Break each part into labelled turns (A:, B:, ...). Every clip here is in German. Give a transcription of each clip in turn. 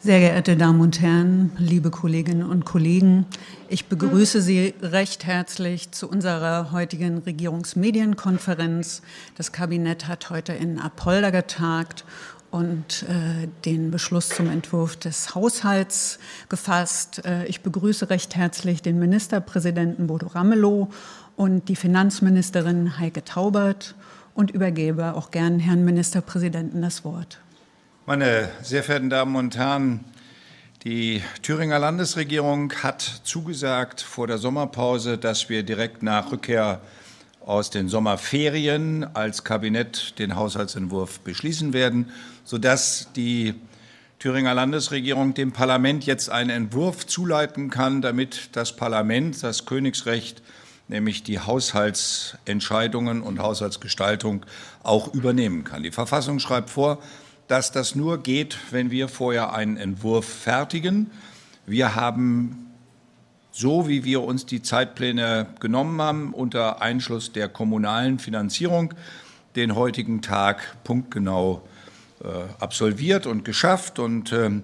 A: Sehr geehrte Damen und Herren, liebe Kolleginnen und Kollegen, ich begrüße Sie recht herzlich zu unserer heutigen Regierungsmedienkonferenz. Das Kabinett hat heute in Apolda getagt und äh, den Beschluss zum Entwurf des Haushalts gefasst. Äh, ich begrüße recht herzlich den Ministerpräsidenten Bodo Ramelow und die Finanzministerin Heike Taubert und übergebe auch gern Herrn Ministerpräsidenten das Wort.
B: Meine sehr verehrten Damen und Herren, die Thüringer Landesregierung hat zugesagt vor der Sommerpause, dass wir direkt nach Rückkehr aus den Sommerferien als Kabinett den Haushaltsentwurf beschließen werden, sodass die Thüringer Landesregierung dem Parlament jetzt einen Entwurf zuleiten kann, damit das Parlament das Königsrecht, nämlich die Haushaltsentscheidungen und Haushaltsgestaltung, auch übernehmen kann. Die Verfassung schreibt vor, dass das nur geht, wenn wir vorher einen Entwurf fertigen. Wir haben so wie wir uns die Zeitpläne genommen haben, unter Einschluss der kommunalen Finanzierung, den heutigen Tag punktgenau äh, absolviert und geschafft und ähm,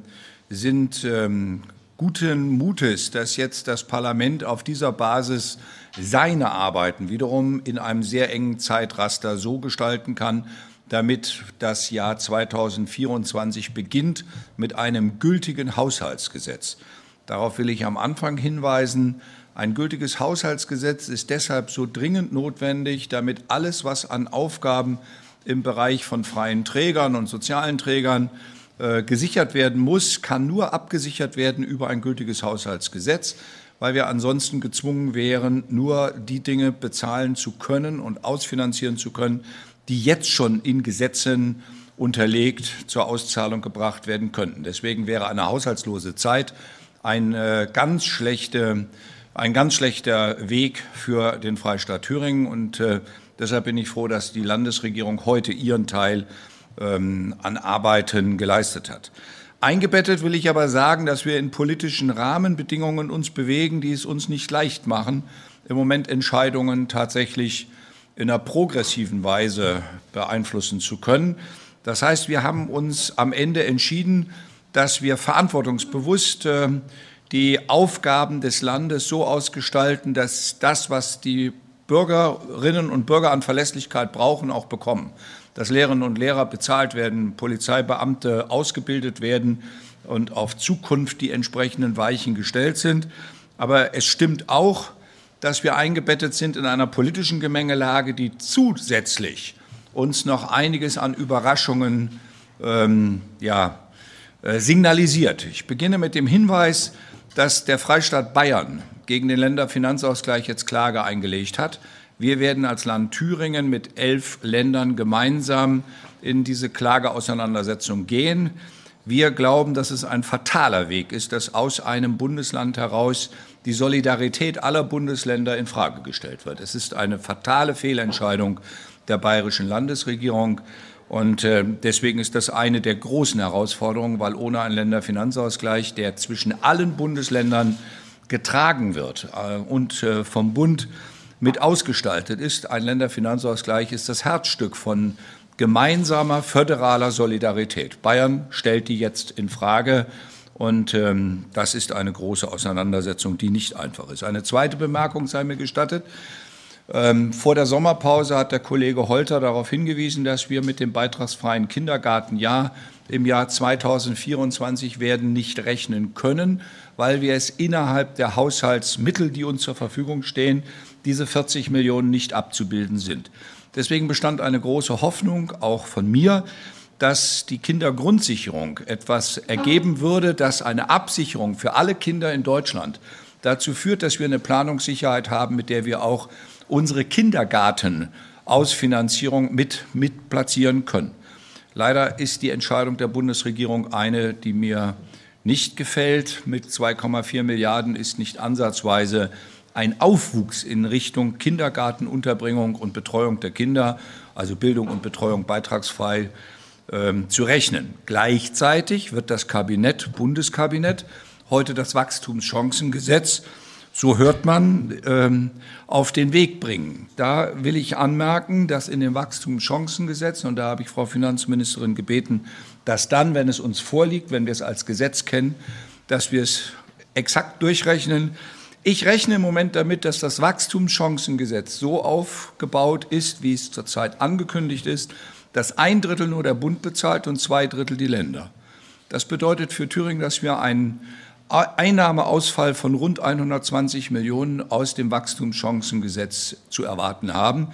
B: sind ähm, guten Mutes, dass jetzt das Parlament auf dieser Basis seine Arbeiten wiederum in einem sehr engen Zeitraster so gestalten kann, damit das Jahr 2024 beginnt mit einem gültigen Haushaltsgesetz. Darauf will ich am Anfang hinweisen. Ein gültiges Haushaltsgesetz ist deshalb so dringend notwendig, damit alles, was an Aufgaben im Bereich von freien Trägern und sozialen Trägern äh, gesichert werden muss, kann nur abgesichert werden über ein gültiges Haushaltsgesetz, weil wir ansonsten gezwungen wären, nur die Dinge bezahlen zu können und ausfinanzieren zu können, die jetzt schon in Gesetzen unterlegt zur Auszahlung gebracht werden könnten. Deswegen wäre eine haushaltslose Zeit ein, äh, ganz schlechte, ein ganz schlechter Weg für den Freistaat Thüringen. Und äh, deshalb bin ich froh, dass die Landesregierung heute ihren Teil ähm, an Arbeiten geleistet hat. Eingebettet will ich aber sagen, dass wir in politischen Rahmenbedingungen uns bewegen, die es uns nicht leicht machen, im Moment Entscheidungen tatsächlich in einer progressiven Weise beeinflussen zu können. Das heißt, wir haben uns am Ende entschieden, dass wir verantwortungsbewusst äh, die Aufgaben des Landes so ausgestalten, dass das, was die Bürgerinnen und Bürger an Verlässlichkeit brauchen, auch bekommen. Dass Lehrerinnen und Lehrer bezahlt werden, Polizeibeamte ausgebildet werden und auf Zukunft die entsprechenden Weichen gestellt sind. Aber es stimmt auch, dass wir eingebettet sind in einer politischen Gemengelage, die zusätzlich uns noch einiges an Überraschungen ähm, ja, äh, signalisiert. Ich beginne mit dem Hinweis, dass der Freistaat Bayern gegen den Länderfinanzausgleich jetzt Klage eingelegt hat. Wir werden als Land Thüringen mit elf Ländern gemeinsam in diese Klageauseinandersetzung gehen. Wir glauben, dass es ein fataler Weg ist, dass aus einem Bundesland heraus die Solidarität aller Bundesländer in Frage gestellt wird. Es ist eine fatale Fehlentscheidung der bayerischen Landesregierung. Und äh, deswegen ist das eine der großen Herausforderungen, weil ohne einen Länderfinanzausgleich, der zwischen allen Bundesländern getragen wird äh, und äh, vom Bund mit ausgestaltet ist, ein Länderfinanzausgleich ist das Herzstück von gemeinsamer föderaler Solidarität. Bayern stellt die jetzt in Frage. Und ähm, das ist eine große Auseinandersetzung, die nicht einfach ist. Eine zweite Bemerkung sei mir gestattet. Ähm, vor der Sommerpause hat der Kollege Holter darauf hingewiesen, dass wir mit dem beitragsfreien Kindergartenjahr im Jahr 2024 werden nicht rechnen können, weil wir es innerhalb der Haushaltsmittel, die uns zur Verfügung stehen, diese 40 Millionen nicht abzubilden sind. Deswegen bestand eine große Hoffnung, auch von mir, dass die Kindergrundsicherung etwas ergeben würde, dass eine Absicherung für alle Kinder in Deutschland dazu führt, dass wir eine Planungssicherheit haben, mit der wir auch unsere Kindergartenausfinanzierung mit, mit platzieren können. Leider ist die Entscheidung der Bundesregierung eine, die mir nicht gefällt. Mit 2,4 Milliarden ist nicht ansatzweise ein Aufwuchs in Richtung Kindergartenunterbringung und Betreuung der Kinder, also Bildung und Betreuung beitragsfrei, ähm, zu rechnen. Gleichzeitig wird das Kabinett, Bundeskabinett, heute das Wachstumschancengesetz so hört man, ähm, auf den Weg bringen. Da will ich anmerken, dass in dem Wachstumschancengesetz, und da habe ich Frau Finanzministerin gebeten, dass dann, wenn es uns vorliegt, wenn wir es als Gesetz kennen, dass wir es exakt durchrechnen. Ich rechne im Moment damit, dass das Wachstumschancengesetz so aufgebaut ist, wie es zurzeit angekündigt ist, dass ein Drittel nur der Bund bezahlt und zwei Drittel die Länder. Das bedeutet für Thüringen, dass wir einen Einnahmeausfall von rund 120 Millionen aus dem Wachstumschancengesetz zu erwarten haben.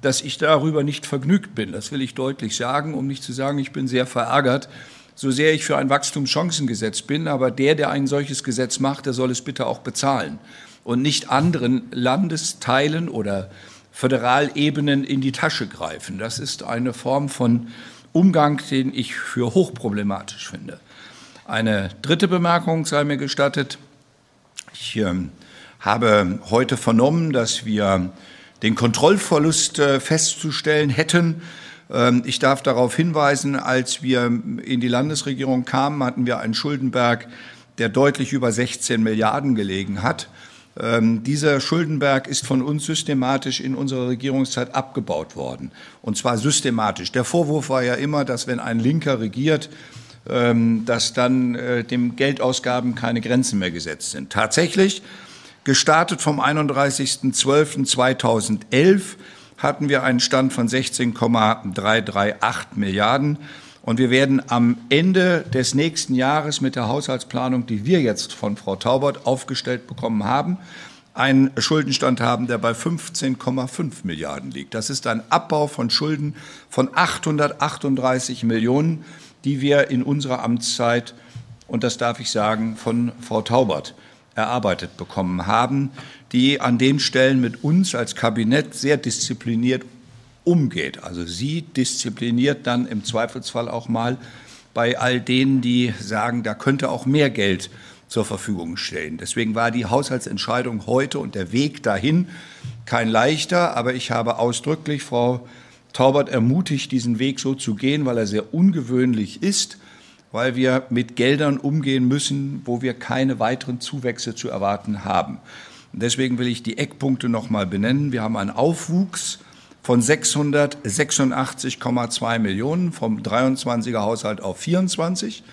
B: Dass ich darüber nicht vergnügt bin, das will ich deutlich sagen, um nicht zu sagen, ich bin sehr verärgert, so sehr ich für ein Wachstumschancengesetz bin. Aber der, der ein solches Gesetz macht, der soll es bitte auch bezahlen und nicht anderen Landesteilen oder Föderalebenen in die Tasche greifen. Das ist eine Form von Umgang, den ich für hochproblematisch finde. Eine dritte Bemerkung sei mir gestattet. Ich äh, habe heute vernommen, dass wir den Kontrollverlust äh, festzustellen hätten. Ähm, ich darf darauf hinweisen, als wir in die Landesregierung kamen, hatten wir einen Schuldenberg, der deutlich über 16 Milliarden gelegen hat. Ähm, dieser Schuldenberg ist von uns systematisch in unserer Regierungszeit abgebaut worden. Und zwar systematisch. Der Vorwurf war ja immer, dass wenn ein Linker regiert, ähm, dass dann äh, dem Geldausgaben keine Grenzen mehr gesetzt sind. Tatsächlich, gestartet vom 31.12.2011 hatten wir einen Stand von 16,338 Milliarden. Und wir werden am Ende des nächsten Jahres mit der Haushaltsplanung, die wir jetzt von Frau Taubert aufgestellt bekommen haben, einen Schuldenstand haben, der bei 15,5 Milliarden liegt. Das ist ein Abbau von Schulden von 838 Millionen die wir in unserer Amtszeit, und das darf ich sagen, von Frau Taubert erarbeitet bekommen haben, die an den Stellen mit uns als Kabinett sehr diszipliniert umgeht. Also sie diszipliniert dann im Zweifelsfall auch mal bei all denen, die sagen, da könnte auch mehr Geld zur Verfügung stehen. Deswegen war die Haushaltsentscheidung heute und der Weg dahin kein leichter, aber ich habe ausdrücklich Frau Taubert ermutigt, diesen Weg so zu gehen, weil er sehr ungewöhnlich ist, weil wir mit Geldern umgehen müssen, wo wir keine weiteren Zuwächse zu erwarten haben. Deswegen will ich die Eckpunkte noch mal benennen. Wir haben einen Aufwuchs von 686,2 Millionen vom 23er Haushalt auf 24.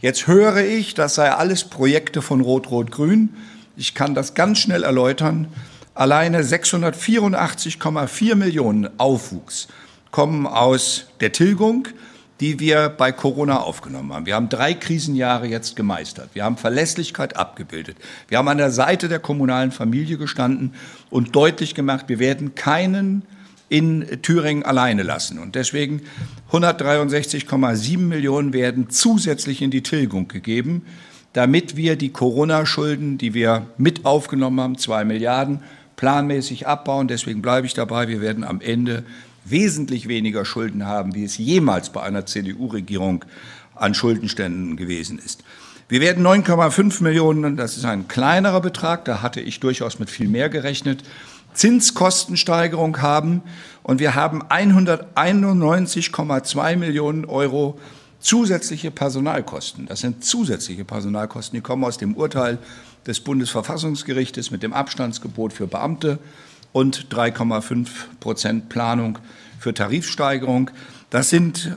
B: Jetzt höre ich, das sei alles Projekte von Rot-Rot-Grün. Ich kann das ganz schnell erläutern. Alleine 684,4 Millionen Aufwuchs kommen aus der Tilgung, die wir bei Corona aufgenommen haben. Wir haben drei Krisenjahre jetzt gemeistert. Wir haben Verlässlichkeit abgebildet. Wir haben an der Seite der kommunalen Familie gestanden und deutlich gemacht, wir werden keinen in Thüringen alleine lassen. Und deswegen 163,7 Millionen werden zusätzlich in die Tilgung gegeben, damit wir die Corona-Schulden, die wir mit aufgenommen haben, zwei Milliarden, planmäßig abbauen. Deswegen bleibe ich dabei. Wir werden am Ende wesentlich weniger Schulden haben, wie es jemals bei einer CDU-Regierung an Schuldenständen gewesen ist. Wir werden 9,5 Millionen, das ist ein kleinerer Betrag, da hatte ich durchaus mit viel mehr gerechnet, Zinskostensteigerung haben und wir haben 191,2 Millionen Euro zusätzliche Personalkosten. Das sind zusätzliche Personalkosten, die kommen aus dem Urteil des Bundesverfassungsgerichtes mit dem Abstandsgebot für Beamte und 3,5 Prozent Planung für Tarifsteigerung. Das sind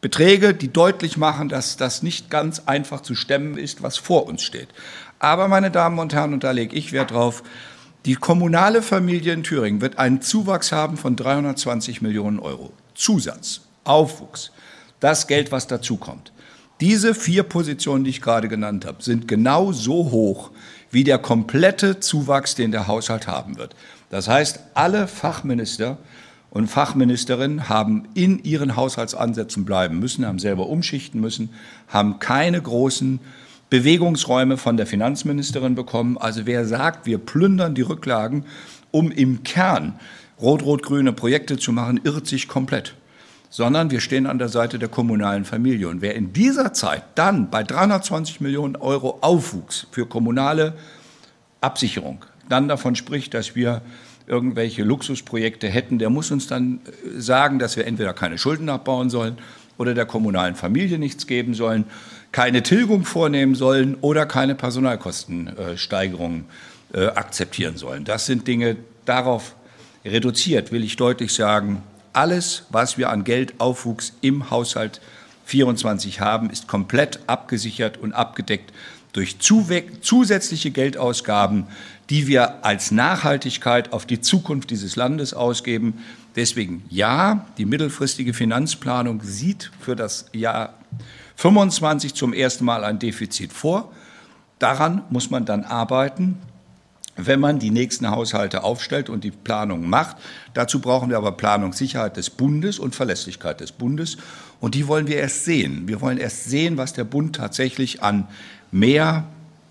B: Beträge, die deutlich machen, dass das nicht ganz einfach zu stemmen ist, was vor uns steht. Aber, meine Damen und Herren, und da lege ich Wert drauf, die kommunale Familie in Thüringen wird einen Zuwachs haben von 320 Millionen Euro. Zusatz, Aufwuchs, das Geld, was dazukommt. Diese vier Positionen, die ich gerade genannt habe, sind genau so hoch wie der komplette Zuwachs, den der Haushalt haben wird. Das heißt, alle Fachminister und Fachministerinnen haben in ihren Haushaltsansätzen bleiben müssen, haben selber umschichten müssen, haben keine großen Bewegungsräume von der Finanzministerin bekommen. Also wer sagt, wir plündern die Rücklagen, um im Kern rot-rot-grüne Projekte zu machen, irrt sich komplett sondern wir stehen an der Seite der kommunalen Familie. Und wer in dieser Zeit dann bei 320 Millionen Euro Aufwuchs für kommunale Absicherung dann davon spricht, dass wir irgendwelche Luxusprojekte hätten, der muss uns dann äh, sagen, dass wir entweder keine Schulden abbauen sollen oder der kommunalen Familie nichts geben sollen, keine Tilgung vornehmen sollen oder keine Personalkostensteigerungen äh, akzeptieren sollen. Das sind Dinge, darauf reduziert, will ich deutlich sagen, alles, was wir an Geldaufwuchs im Haushalt 24 haben, ist komplett abgesichert und abgedeckt durch zusätzliche Geldausgaben, die wir als Nachhaltigkeit auf die Zukunft dieses Landes ausgeben. Deswegen ja, die mittelfristige Finanzplanung sieht für das Jahr 25 zum ersten Mal ein Defizit vor. Daran muss man dann arbeiten wenn man die nächsten Haushalte aufstellt und die Planung macht. Dazu brauchen wir aber Planungssicherheit des Bundes und Verlässlichkeit des Bundes. Und die wollen wir erst sehen. Wir wollen erst sehen, was der Bund tatsächlich an mehr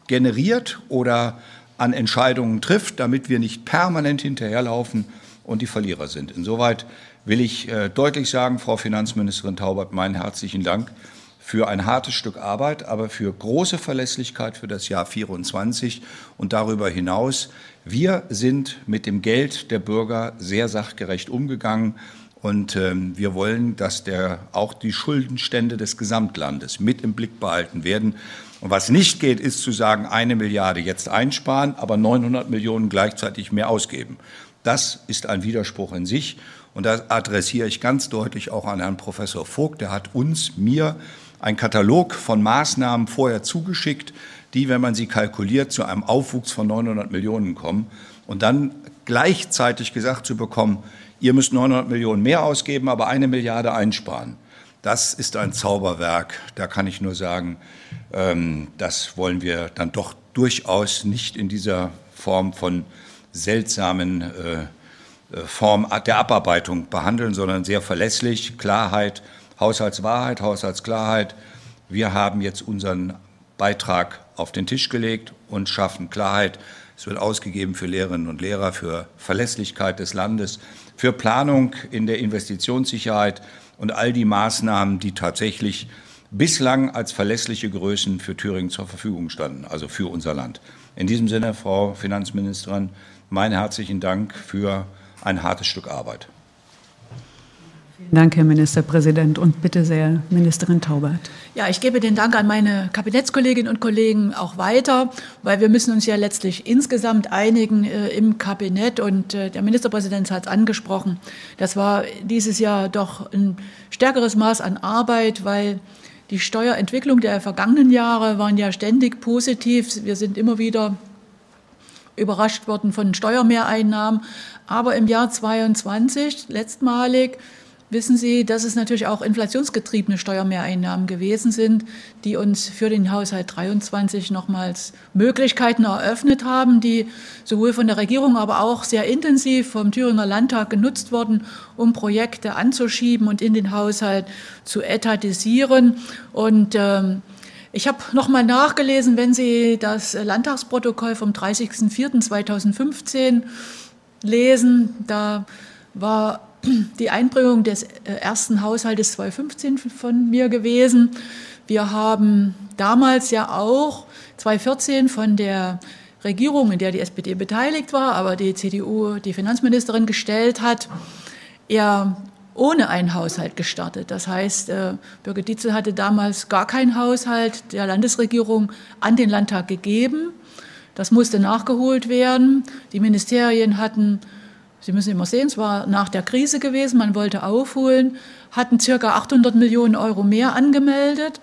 B: generiert oder an Entscheidungen trifft, damit wir nicht permanent hinterherlaufen und die Verlierer sind. Insoweit will ich äh, deutlich sagen, Frau Finanzministerin Taubert, meinen herzlichen Dank für ein hartes Stück Arbeit, aber für große Verlässlichkeit für das Jahr 24 und darüber hinaus. Wir sind mit dem Geld der Bürger sehr sachgerecht umgegangen. Und ähm, wir wollen, dass der, auch die Schuldenstände des Gesamtlandes mit im Blick behalten werden. Und was nicht geht, ist zu sagen, eine Milliarde jetzt einsparen, aber 900 Millionen gleichzeitig mehr ausgeben. Das ist ein Widerspruch in sich. Und da adressiere ich ganz deutlich auch an Herrn Professor Vogt. Der hat uns, mir ein Katalog von Maßnahmen vorher zugeschickt, die, wenn man sie kalkuliert, zu einem Aufwuchs von 900 Millionen kommen. Und dann gleichzeitig gesagt zu bekommen, ihr müsst 900 Millionen mehr ausgeben, aber eine Milliarde einsparen. Das ist ein Zauberwerk. Da kann ich nur sagen, ähm, das wollen wir dann doch durchaus nicht in dieser Form von seltsamen äh, äh Form der Abarbeitung behandeln, sondern sehr verlässlich, Klarheit, Haushaltswahrheit, Haushaltsklarheit. Wir haben jetzt unseren Beitrag auf den Tisch gelegt und schaffen Klarheit. Es wird ausgegeben für Lehrerinnen und Lehrer, für Verlässlichkeit des Landes, für Planung in der Investitionssicherheit und all die Maßnahmen, die tatsächlich bislang als verlässliche Größen für Thüringen zur Verfügung standen, also für unser Land. In diesem Sinne, Frau Finanzministerin, meinen herzlichen Dank für ein hartes Stück Arbeit.
A: Vielen Dank, Herr Ministerpräsident. Und bitte sehr, Ministerin Taubert.
C: Ja, ich gebe den Dank an meine Kabinettskolleginnen und Kollegen auch weiter, weil wir müssen uns ja letztlich insgesamt einigen äh, im Kabinett. Und äh, der Ministerpräsident hat es angesprochen. Das war dieses Jahr doch ein stärkeres Maß an Arbeit, weil die Steuerentwicklung der vergangenen Jahre waren ja ständig positiv. Wir sind immer wieder überrascht worden von Steuermehreinnahmen. Aber im Jahr 22 letztmalig wissen Sie, dass es natürlich auch inflationsgetriebene Steuermehreinnahmen gewesen sind, die uns für den Haushalt 23 nochmals Möglichkeiten eröffnet haben, die sowohl von der Regierung, aber auch sehr intensiv vom Thüringer Landtag genutzt wurden, um Projekte anzuschieben und in den Haushalt zu etatisieren. Und ähm, ich habe nochmal nachgelesen, wenn Sie das Landtagsprotokoll vom 30.04.2015 lesen, da war die Einbringung des äh, ersten Haushaltes 2015 von mir gewesen. Wir haben damals ja auch 2014 von der Regierung, in der die SPD beteiligt war, aber die CDU die Finanzministerin gestellt hat, eher ohne einen Haushalt gestartet. Das heißt, äh, Birgit Dietzel hatte damals gar keinen Haushalt der Landesregierung an den Landtag gegeben. Das musste nachgeholt werden. Die Ministerien hatten Sie müssen immer sehen, es war nach der Krise gewesen, man wollte aufholen, hatten circa 800 Millionen Euro mehr angemeldet.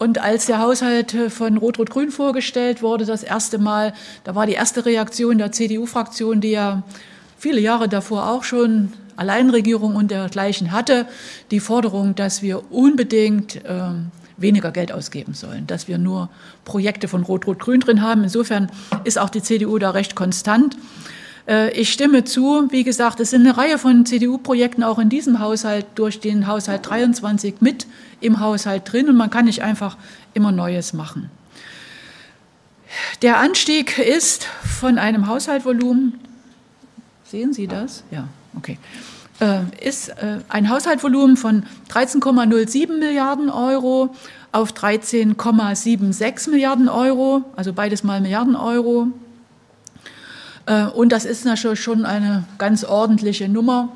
C: Und als der Haushalt von Rot-Rot-Grün vorgestellt wurde, das erste Mal, da war die erste Reaktion der CDU-Fraktion, die ja viele Jahre davor auch schon Alleinregierung und dergleichen hatte, die Forderung, dass wir unbedingt äh, weniger Geld ausgeben sollen, dass wir nur Projekte von Rot-Rot-Grün drin haben. Insofern ist auch die CDU da recht konstant. Äh, ich stimme zu. Wie gesagt, es sind eine Reihe von CDU-Projekten auch in diesem Haushalt durch den Haushalt 23 mit im Haushalt drin und man kann nicht einfach immer Neues machen. Der Anstieg ist von einem Haushaltvolumen, sehen Sie das? Ja, okay. Äh, ist äh, ein Haushaltvolumen von 13,07 Milliarden Euro auf 13,76 Milliarden Euro, also beides mal Milliarden Euro und das ist natürlich schon eine ganz ordentliche Nummer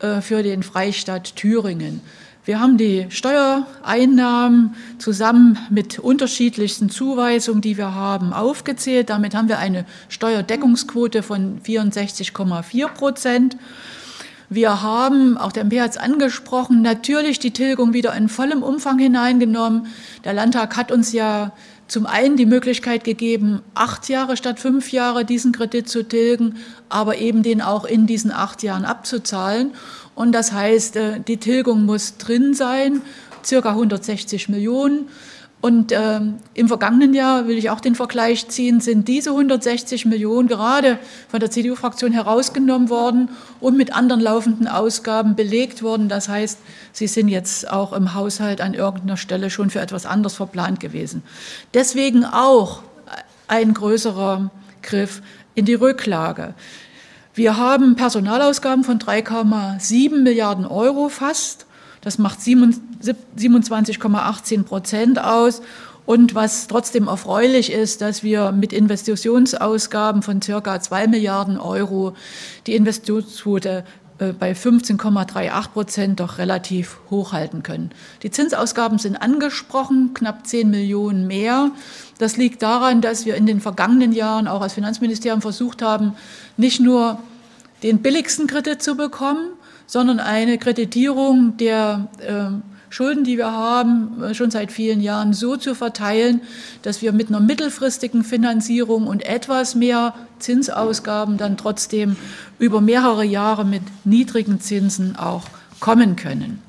C: äh, für den Freistaat Thüringen. Wir haben die Steuereinnahmen zusammen mit unterschiedlichsten Zuweisungen, die wir haben, aufgezählt. Damit haben wir eine Steuerdeckungsquote von 64,4 Prozent. Wir haben, auch der MP hat es angesprochen, natürlich die Tilgung wieder in vollem Umfang hineingenommen. Der Landtag hat uns ja zum einen die Möglichkeit gegeben, acht Jahre statt fünf Jahre diesen Kredit zu tilgen, aber eben den auch in diesen acht Jahren abzuzahlen. Und das heißt, äh, die Tilgung muss drin sein, circa 160 Millionen. Und äh, im vergangenen Jahr, will ich auch den Vergleich ziehen, sind diese 160 Millionen gerade von der CDU-Fraktion herausgenommen worden und mit anderen laufenden Ausgaben belegt worden. Das heißt, sie sind jetzt auch im Haushalt an irgendeiner Stelle schon für etwas anderes verplant gewesen. Deswegen auch ein größerer Griff in die Rücklage. Wir haben Personalausgaben von 3,7 Milliarden Euro fast. Das macht 27,18 Prozent aus. Und was trotzdem erfreulich ist, dass wir mit Investitionsausgaben von circa 2 Milliarden Euro die Investitionsquote äh, bei 15,38 Prozent doch relativ hochhalten können. Die Zinsausgaben sind angesprochen, knapp 10 Millionen mehr. Das liegt daran, dass wir in den vergangenen Jahren auch als Finanzministerium versucht haben, nicht nur den billigsten Kredit zu bekommen, sondern eine Kreditierung der äh, Schulden, die wir haben, äh, schon seit vielen Jahren so zu verteilen, dass wir mit einer mittelfristigen Finanzierung und etwas mehr Zinsausgaben dann trotzdem über mehrere Jahre mit niedrigen Zinsen auch kommen können.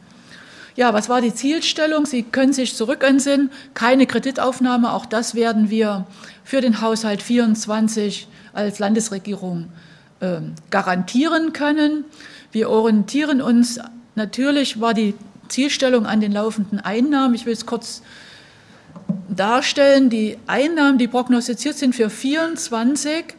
C: Ja, was war die Zielstellung? Sie können sich zurückentsinnen, keine Kreditaufnahme, auch das werden wir für den Haushalt 24 als Landesregierung äh, garantieren können. Wir orientieren uns, natürlich war die Zielstellung an den laufenden Einnahmen. Ich will es kurz darstellen. Die Einnahmen, die prognostiziert sind für 24,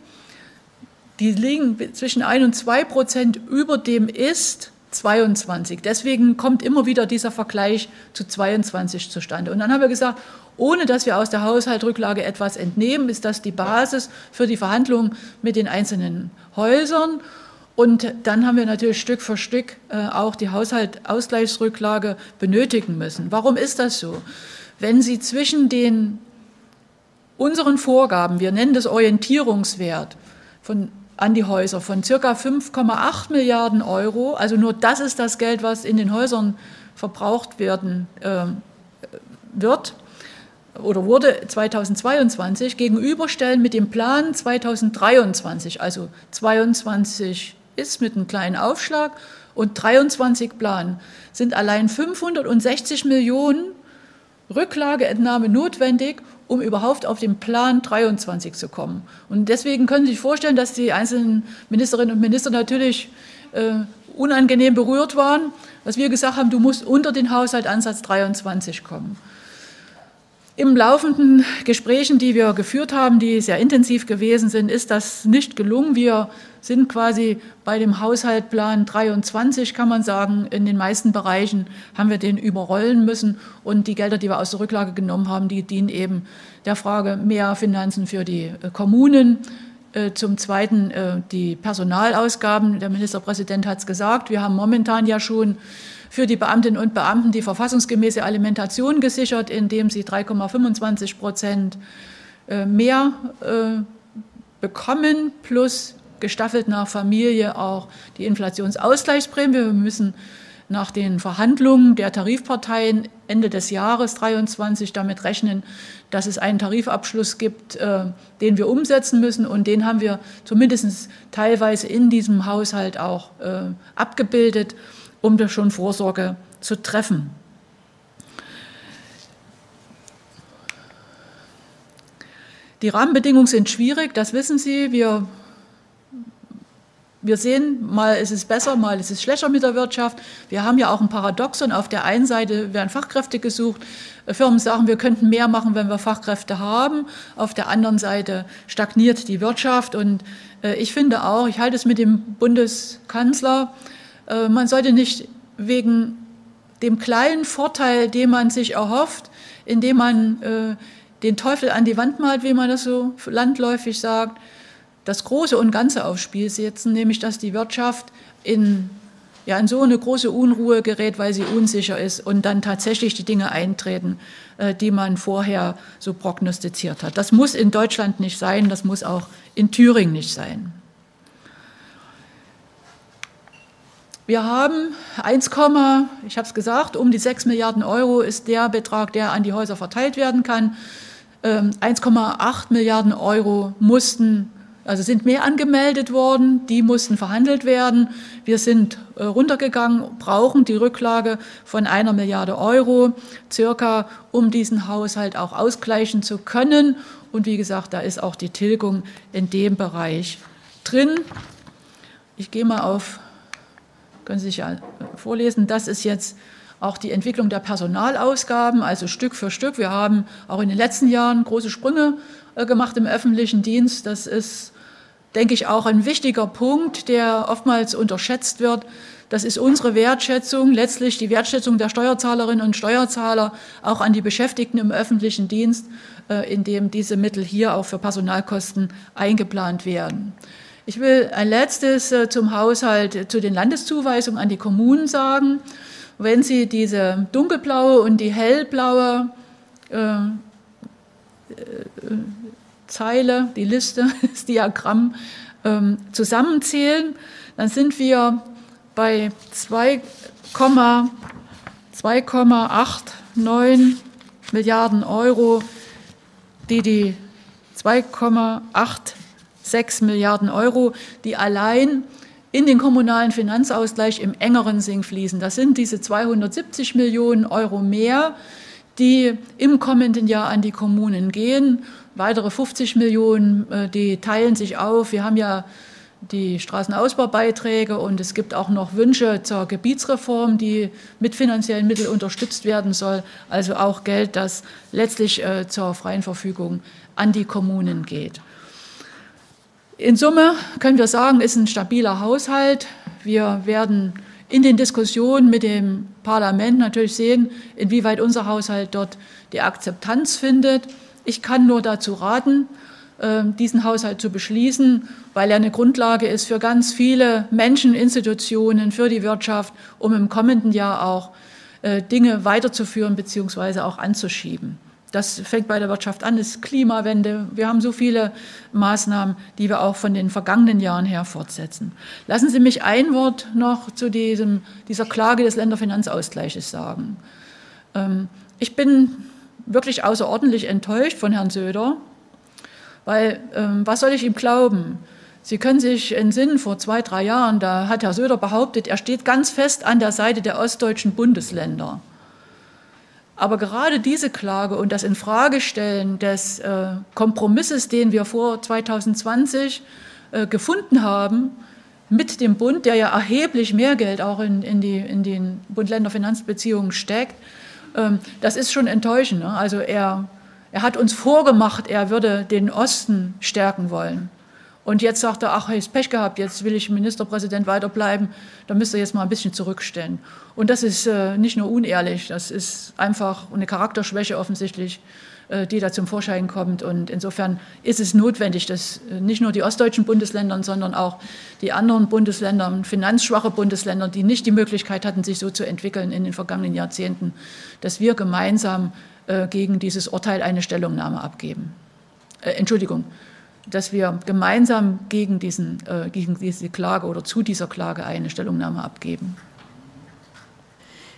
C: die liegen zwischen 1 und 2 Prozent über dem ist 22. Deswegen kommt immer wieder dieser Vergleich zu 22 zustande. Und dann haben wir gesagt, ohne dass wir aus der Haushaltsrücklage etwas entnehmen, ist das die Basis für die Verhandlungen mit den einzelnen Häusern. Und dann haben wir natürlich Stück für Stück äh, auch die Haushaltsausgleichsrücklage benötigen müssen. Warum ist das so? Wenn Sie zwischen den unseren Vorgaben, wir nennen das Orientierungswert von, an die Häuser von circa 5,8 Milliarden Euro, also nur das ist das Geld, was in den Häusern verbraucht werden äh, wird, oder wurde 2022 gegenüberstellen mit dem Plan 2023, also 22 ist mit einem kleinen Aufschlag und 23 Plan, sind allein 560 Millionen Rücklageentnahme notwendig, um überhaupt auf den Plan 23 zu kommen. Und deswegen können Sie sich vorstellen, dass die einzelnen Ministerinnen und Minister natürlich äh, unangenehm berührt waren, dass wir gesagt haben, du musst unter den Haushaltansatz 23 kommen. Im laufenden Gesprächen, die wir geführt haben, die sehr intensiv gewesen sind, ist das nicht gelungen. Wir sind quasi bei dem Haushaltplan 23, kann man sagen, in den meisten Bereichen haben wir den überrollen müssen. Und die Gelder, die wir aus der Rücklage genommen haben, die dienen eben der Frage mehr Finanzen für die äh, Kommunen. Äh, zum Zweiten äh, die Personalausgaben. Der Ministerpräsident hat es gesagt. Wir haben momentan ja schon für die Beamtinnen und Beamten die verfassungsgemäße Alimentation gesichert, indem sie 3,25 Prozent äh, mehr äh, bekommen, plus gestaffelt nach Familie auch die Inflationsausgleichsprämie. Wir müssen nach den Verhandlungen der Tarifparteien Ende des Jahres 23 damit rechnen, dass es einen Tarifabschluss gibt, äh, den wir umsetzen müssen. Und den haben wir zumindest teilweise in diesem Haushalt auch abgebildet um da schon Vorsorge zu treffen. Die Rahmenbedingungen sind schwierig, das wissen Sie. Wir, wir sehen, mal ist es besser, mal ist es schlechter mit der Wirtschaft. Wir haben ja auch ein Paradoxon. Auf der einen Seite werden Fachkräfte gesucht. Firmen sagen, wir könnten mehr machen, wenn wir Fachkräfte haben. Auf der anderen Seite stagniert die Wirtschaft. Und äh, ich finde auch, ich halte es mit dem Bundeskanzler, man sollte nicht wegen dem kleinen Vorteil, den man sich erhofft, indem man äh, den Teufel an die Wand malt, wie man das so landläufig sagt, das Große und Ganze aufs Spiel setzen, nämlich dass die Wirtschaft in ja in so eine große Unruhe gerät, weil sie unsicher ist und dann tatsächlich die Dinge eintreten, äh, die man vorher so prognostiziert hat. Das muss in Deutschland nicht sein, das muss auch in Thüringen nicht sein. Wir haben 1, ich habe es gesagt, um die 6 Milliarden Euro ist der Betrag, der an die Häuser verteilt werden kann. 1,8 ähm, Milliarden Euro mussten also sind mehr angemeldet worden, die mussten verhandelt werden. Wir sind äh, runtergegangen, brauchen die Rücklage von einer Milliarde Euro circa, um diesen Haushalt auch ausgleichen zu können. Und wie gesagt, da ist auch die Tilgung in dem Bereich drin. Ich gehe mal auf, können Sie sich ja vorlesen, das ist jetzt auch die Entwicklung der Personalausgaben, also Stück für Stück. Wir haben auch in den letzten Jahren große Sprünge äh, gemacht im öffentlichen Dienst. Das ist, denke ich, auch ein wichtiger Punkt, der oftmals unterschätzt wird. Das ist unsere Wertschätzung, letztlich die Wertschätzung der Steuerzahlerinnen und Steuerzahler auch an die Beschäftigten im öffentlichen Dienst, äh, indem diese Mittel hier auch für Personalkosten eingeplant werden. Ich will ein letztes äh, zum Haushalt, zu den Landeszuweisungen an die Kommunen sagen. Wenn Sie diese dunkelblaue und die hellblaue äh, Zeile, die Liste, das Diagramm ähm, zusammenzählen, dann sind wir bei 2,89 Milliarden Euro, die die 2,86 Milliarden Euro, die allein in den kommunalen Finanzausgleich im engeren Sinn fließen. Das sind diese 270 Millionen Euro mehr, die im kommenden Jahr an die Kommunen gehen weitere 50 Millionen, äh, die teilen sich auf. Wir haben ja die Straßenausbaubeiträge und es gibt auch noch Wünsche zur Gebietsreform, die mit finanziellen Mitteln unterstützt werden soll. Also auch Geld, das letztlich äh, zur freien Verfügung an die Kommunen geht. In Summe können wir sagen, ist ein stabiler Haushalt. Wir werden in den Diskussionen mit dem Parlament natürlich sehen, inwieweit unser Haushalt dort die Akzeptanz findet. Ich kann nur dazu raten, ähm, diesen Haushalt zu beschließen, weil er eine Grundlage ist für ganz viele Menschen, Institutionen, für die Wirtschaft, um im kommenden Jahr auch äh, Dinge weiterzuführen bzw. auch anzuschieben. Das fängt bei der Wirtschaft an, ist Klimawende. Wir haben so viele Maßnahmen, die wir auch von den vergangenen Jahren her fortsetzen. Lassen Sie mich ein Wort noch zu diesem, dieser Klage des Länderfinanzausgleiches sagen. Ähm, ich bin wirklich außerordentlich enttäuscht von Herrn Söder, weil ähm, was soll ich ihm glauben? Sie können sich entsinnen, vor zwei, drei Jahren, da hat Herr Söder behauptet, er steht ganz fest an der Seite der ostdeutschen Bundesländer. Aber gerade diese Klage und das Infragestellen des äh, Kompromisses, den wir vor 2020 äh, gefunden haben, mit dem Bund, der ja erheblich mehr Geld auch in, in, die, in den Bund-Länder-Finanzbeziehungen steckt, ähm, das ist schon enttäuschend. Ne? Also er, er hat uns vorgemacht, er würde den Osten stärken wollen. Und jetzt sagt er, ach, ich habe Pech gehabt, jetzt will ich Ministerpräsident weiterbleiben, da müsst ihr jetzt mal ein bisschen zurückstellen. Und das ist äh, nicht nur unehrlich, das ist einfach eine Charakterschwäche offensichtlich äh, die da zum Vorschein kommt. Und insofern ist es notwendig, dass äh, nicht nur die ostdeutschen Bundesländer, sondern auch die anderen Bundesländer, finanzschwache Bundesländer, die nicht die Möglichkeit hatten, sich so zu entwickeln in den vergangenen Jahrzehnten, dass wir gemeinsam äh, gegen dieses Urteil eine Stellungnahme abgeben. Äh, Entschuldigung, dass wir gemeinsam gegen, diesen, äh, gegen diese Klage oder zu dieser Klage eine Stellungnahme abgeben.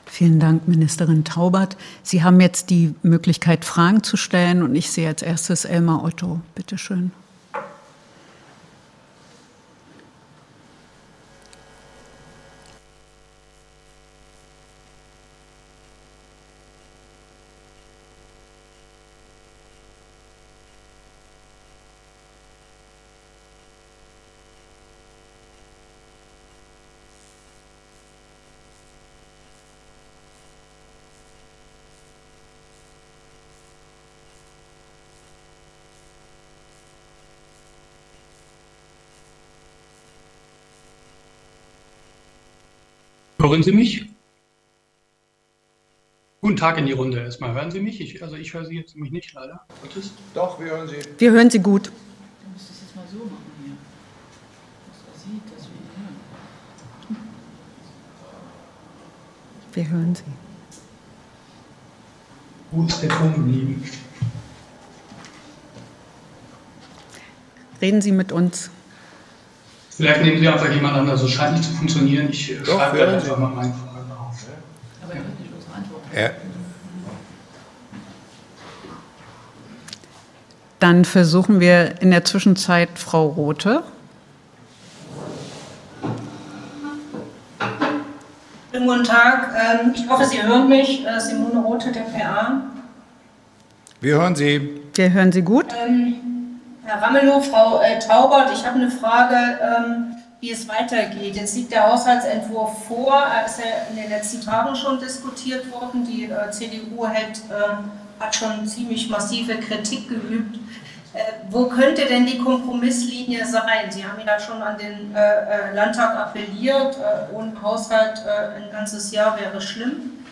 A: Vielen Dank, Ministerin Taubert. Sie haben jetzt die Möglichkeit, Fragen zu stellen. Und ich sehe als erstes Elmar Otto. Bitte schön.
D: Hören Sie mich? Guten Tag in die Runde erstmal. Hören Sie mich? Ich, also ich höre Sie jetzt nämlich nicht leider.
B: Gottes? Doch, wir hören Sie.
A: Wir hören Sie gut. Du
C: musst es jetzt mal so machen hier. Dass er sieht, dass wir ihn hören.
A: Wir hören Sie.
D: Wo ist der Ton geblieben?
A: Reden Sie mit uns.
D: Vielleicht nehmen Sie einfach jemand anders. Das scheint nicht zu funktionieren. Ich äh,
B: Doch,
D: schreibe
B: Sie.
D: einfach mal meine Frage auf.
C: Aber er hört nicht unsere Antwort.
A: Dann versuchen wir in der Zwischenzeit Frau Rothe.
E: Schönen guten Tag. Ähm, Ich hoffe, Sie hören mich. Äh, Simone Rote, der PA.
B: wir hören Sie.
A: Wir hören Sie gut.
E: Ähm, Herr Ramelow, Frau äh, Taubert, ich habe eine Frage, ähm, wie es weitergeht. Jetzt liegt der Haushaltsentwurf vor. Er ist ja in den letzten Tagen schon diskutiert worden. Die äh, CDU hält, äh, hat schon ziemlich massive Kritik geübt. Äh, Wo könnte denn die Kompromisslinie sein? Sie haben ja schon an den äh, äh, Landtag appelliert. äh, Ohne Haushalt äh, ein ganzes Jahr wäre schlimm.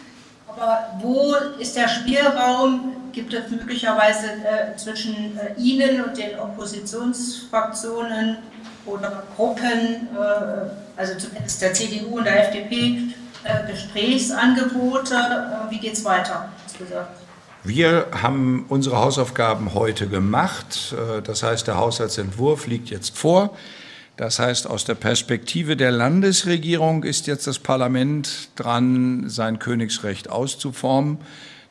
E: Aber wo ist der Spielraum? Gibt es möglicherweise äh, zwischen äh, Ihnen und den Oppositionsfraktionen oder Gruppen, äh, also zumindest der CDU und der FDP, äh, Gesprächsangebote? Äh, wie geht es weiter?
B: Wir haben unsere Hausaufgaben heute gemacht. Das heißt, der Haushaltsentwurf liegt jetzt vor. Das heißt, aus der Perspektive der Landesregierung ist jetzt das Parlament dran, sein Königsrecht auszuformen.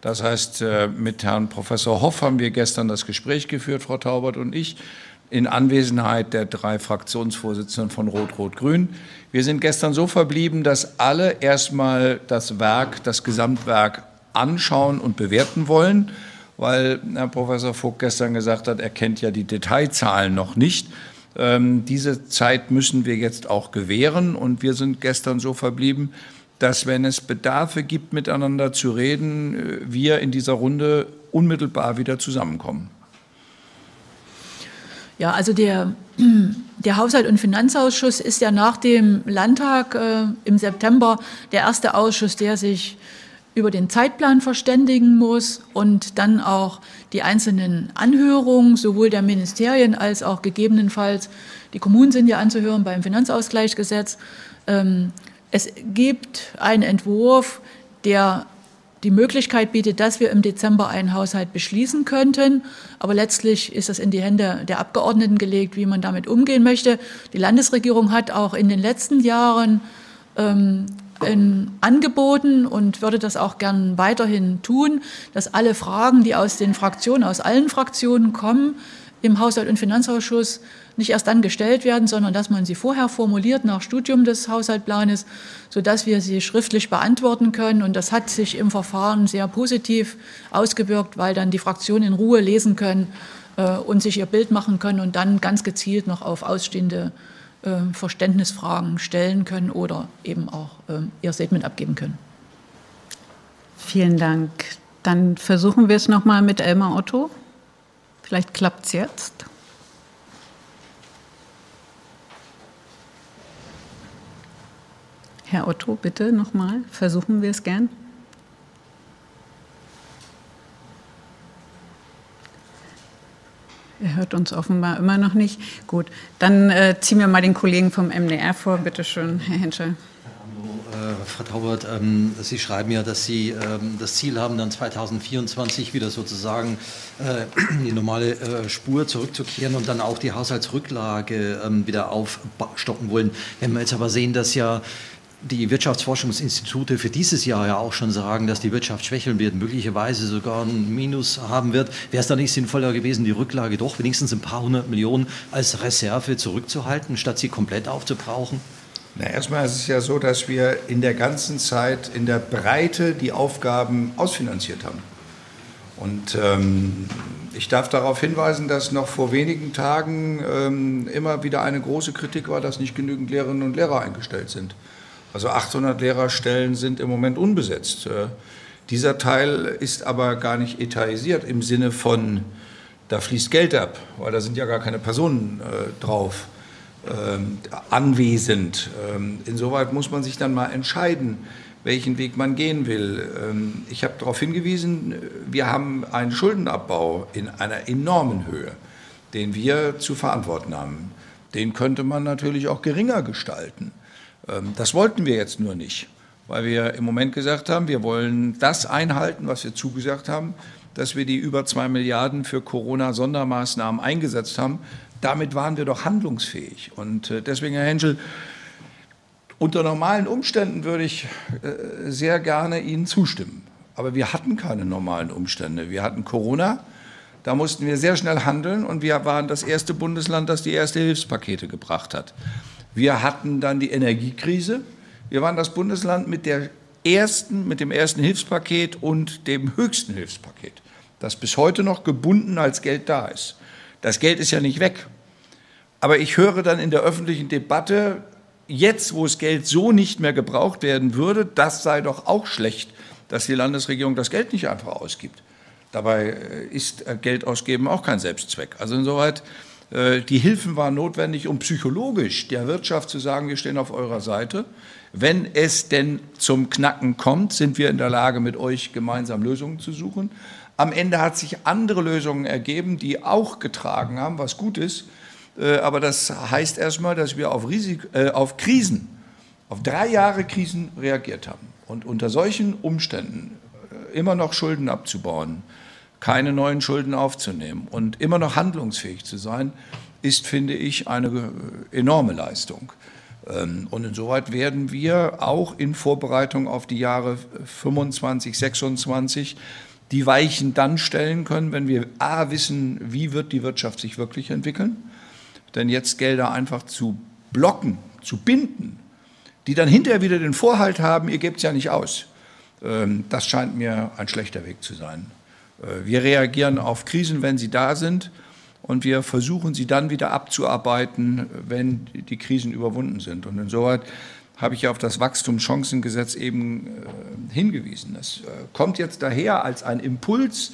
B: Das heißt, äh, mit Herrn Professor Hoff haben wir gestern das Gespräch geführt, Frau Taubert und ich, in Anwesenheit der drei Fraktionsvorsitzenden von Rot-Rot-Grün. Wir sind gestern so verblieben, dass alle erstmal das Werk, das Gesamtwerk anschauen und bewerten wollen, weil Herr Professor Vogt gestern gesagt hat, er kennt ja die Detailzahlen noch nicht. Ähm, diese Zeit müssen wir jetzt auch gewähren und wir sind gestern so verblieben, dass wenn es Bedarfe gibt, miteinander zu reden, äh, wir in dieser Runde unmittelbar wieder zusammenkommen.
C: Ja, also der, der Haushalt- und Finanzausschuss ist ja nach dem Landtag äh, im September der erste Ausschuss, der sich über den Zeitplan verständigen muss und dann auch die einzelnen Anhörungen sowohl der Ministerien als auch gegebenenfalls die Kommunen sind ja anzuhören beim Finanzausgleichsgesetz. Ähm, es gibt einen Entwurf, der die Möglichkeit bietet, dass wir im Dezember einen Haushalt beschließen könnten. Aber letztlich ist das in die Hände der Abgeordneten gelegt, wie man damit umgehen möchte. Die Landesregierung hat auch in den letzten Jahren ähm, in angeboten und würde das auch gern weiterhin tun, dass alle Fragen, die aus den Fraktionen, aus allen Fraktionen kommen, im Haushalt- und Finanzausschuss nicht erst dann gestellt werden, sondern dass man sie vorher formuliert nach Studium des Haushaltplanes, sodass wir sie schriftlich beantworten können. Und das hat sich im Verfahren sehr positiv ausgewirkt, weil dann die Fraktionen in Ruhe lesen können äh, und sich ihr Bild machen können und dann ganz gezielt noch auf ausstehende äh, Verständnisfragen stellen können oder eben auch äh, ihr Statement abgeben können.
A: Vielen Dank. Dann versuchen wir es nochmal mit Elmar Otto. Vielleicht klappt es jetzt. Herr Otto, bitte nochmal. Versuchen wir es gern. Er hört uns offenbar immer noch nicht. Gut, dann äh, ziehen wir mal den Kollegen vom MDR vor. Bitte schön, Herr Henschel.
F: Äh, Frau Taubert, ähm, Sie schreiben ja, dass Sie ähm, das Ziel haben, dann 2024 wieder sozusagen äh, die normale äh, Spur zurückzukehren und dann auch die Haushaltsrücklage ähm, wieder aufstocken wollen. Wenn wir jetzt aber sehen, dass ja die Wirtschaftsforschungsinstitute für dieses Jahr ja auch schon sagen, dass die Wirtschaft schwächeln wird, möglicherweise sogar ein Minus haben wird, wäre es da nicht sinnvoller gewesen, die Rücklage doch wenigstens ein paar hundert Millionen als Reserve zurückzuhalten, statt sie komplett aufzubrauchen?
B: Na, erstmal ist es ja so, dass wir in der ganzen Zeit in der Breite die Aufgaben ausfinanziert haben. Und ähm, ich darf darauf hinweisen, dass noch vor wenigen Tagen ähm, immer wieder eine große Kritik war, dass nicht genügend Lehrerinnen und Lehrer eingestellt sind. Also 800 Lehrerstellen sind im Moment unbesetzt. Äh, dieser Teil ist aber gar nicht etatisiert im Sinne von, da fließt Geld ab, weil da sind ja gar keine Personen äh, drauf ähm, anwesend. Ähm, insoweit muss man sich dann mal entscheiden, welchen Weg man gehen will. Ähm, ich habe darauf hingewiesen, wir haben einen Schuldenabbau in einer enormen Höhe, den wir zu verantworten haben. Den könnte man natürlich auch geringer gestalten. Ähm, das wollten wir jetzt nur nicht. weil wir im Moment gesagt haben, wir wollen das einhalten, was wir zugesagt haben, dass wir die über zwei Milliarden für Corona-Sondermaßnahmen eingesetzt haben. Damit waren wir doch handlungsfähig. Und äh, deswegen, Herr Henschel, unter normalen Umständen würde ich äh, sehr gerne Ihnen zustimmen. Aber wir hatten keine normalen Umstände. Wir hatten Corona, da mussten wir sehr schnell handeln und wir waren das erste Bundesland, das die erste Hilfspakete gebracht hat. Wir hatten dann die Energiekrise. Wir waren das Bundesland mit der ersten, mit dem ersten Hilfspaket und dem höchsten Hilfspaket, das bis heute noch gebunden als Geld da ist. Das Geld ist ja nicht weg. Aber ich höre dann in der öffentlichen Debatte, jetzt, wo das Geld so nicht mehr gebraucht werden würde, das sei doch auch schlecht, dass die Landesregierung das Geld nicht einfach ausgibt. Dabei äh, ist äh, Geld ausgeben auch kein Selbstzweck. Also insoweit, äh, die Hilfen waren notwendig, um psychologisch der Wirtschaft zu sagen, wir stehen auf eurer Seite. Wenn es denn zum Knacken kommt, sind wir in der Lage, mit euch gemeinsam Lösungen zu suchen. Am Ende hat sich andere Lösungen ergeben, die auch getragen haben, was gut ist. Aber das heißt erstmal, dass wir auf, Risik äh, auf Krisen, auf drei Jahre Krisen reagiert haben. Und unter solchen Umständen immer noch Schulden abzubauen, keine neuen Schulden aufzunehmen und immer noch handlungsfähig zu sein, ist, finde ich, eine enorme Leistung. Ähm, und insoweit werden wir auch in Vorbereitung auf die Jahre 25, 26 die Weichen dann stellen können, wenn wir A wissen, wie wird die Wirtschaft sich wirklich entwickeln. Denn jetzt Gelder einfach zu blocken, zu binden, die dann hinterher wieder den Vorhalt haben, ihr gebt es ja nicht aus. Ähm, das scheint mir ein schlechter Weg zu sein. Äh, wir reagieren auf Krisen, wenn sie da sind, und wir versuchen sie dann wieder abzuarbeiten, wenn die Krisen überwunden sind. Und insoweit habe ich auf das Wachstumschancengesetz eben äh, hingewiesen. Es äh, kommt jetzt daher als ein Impuls,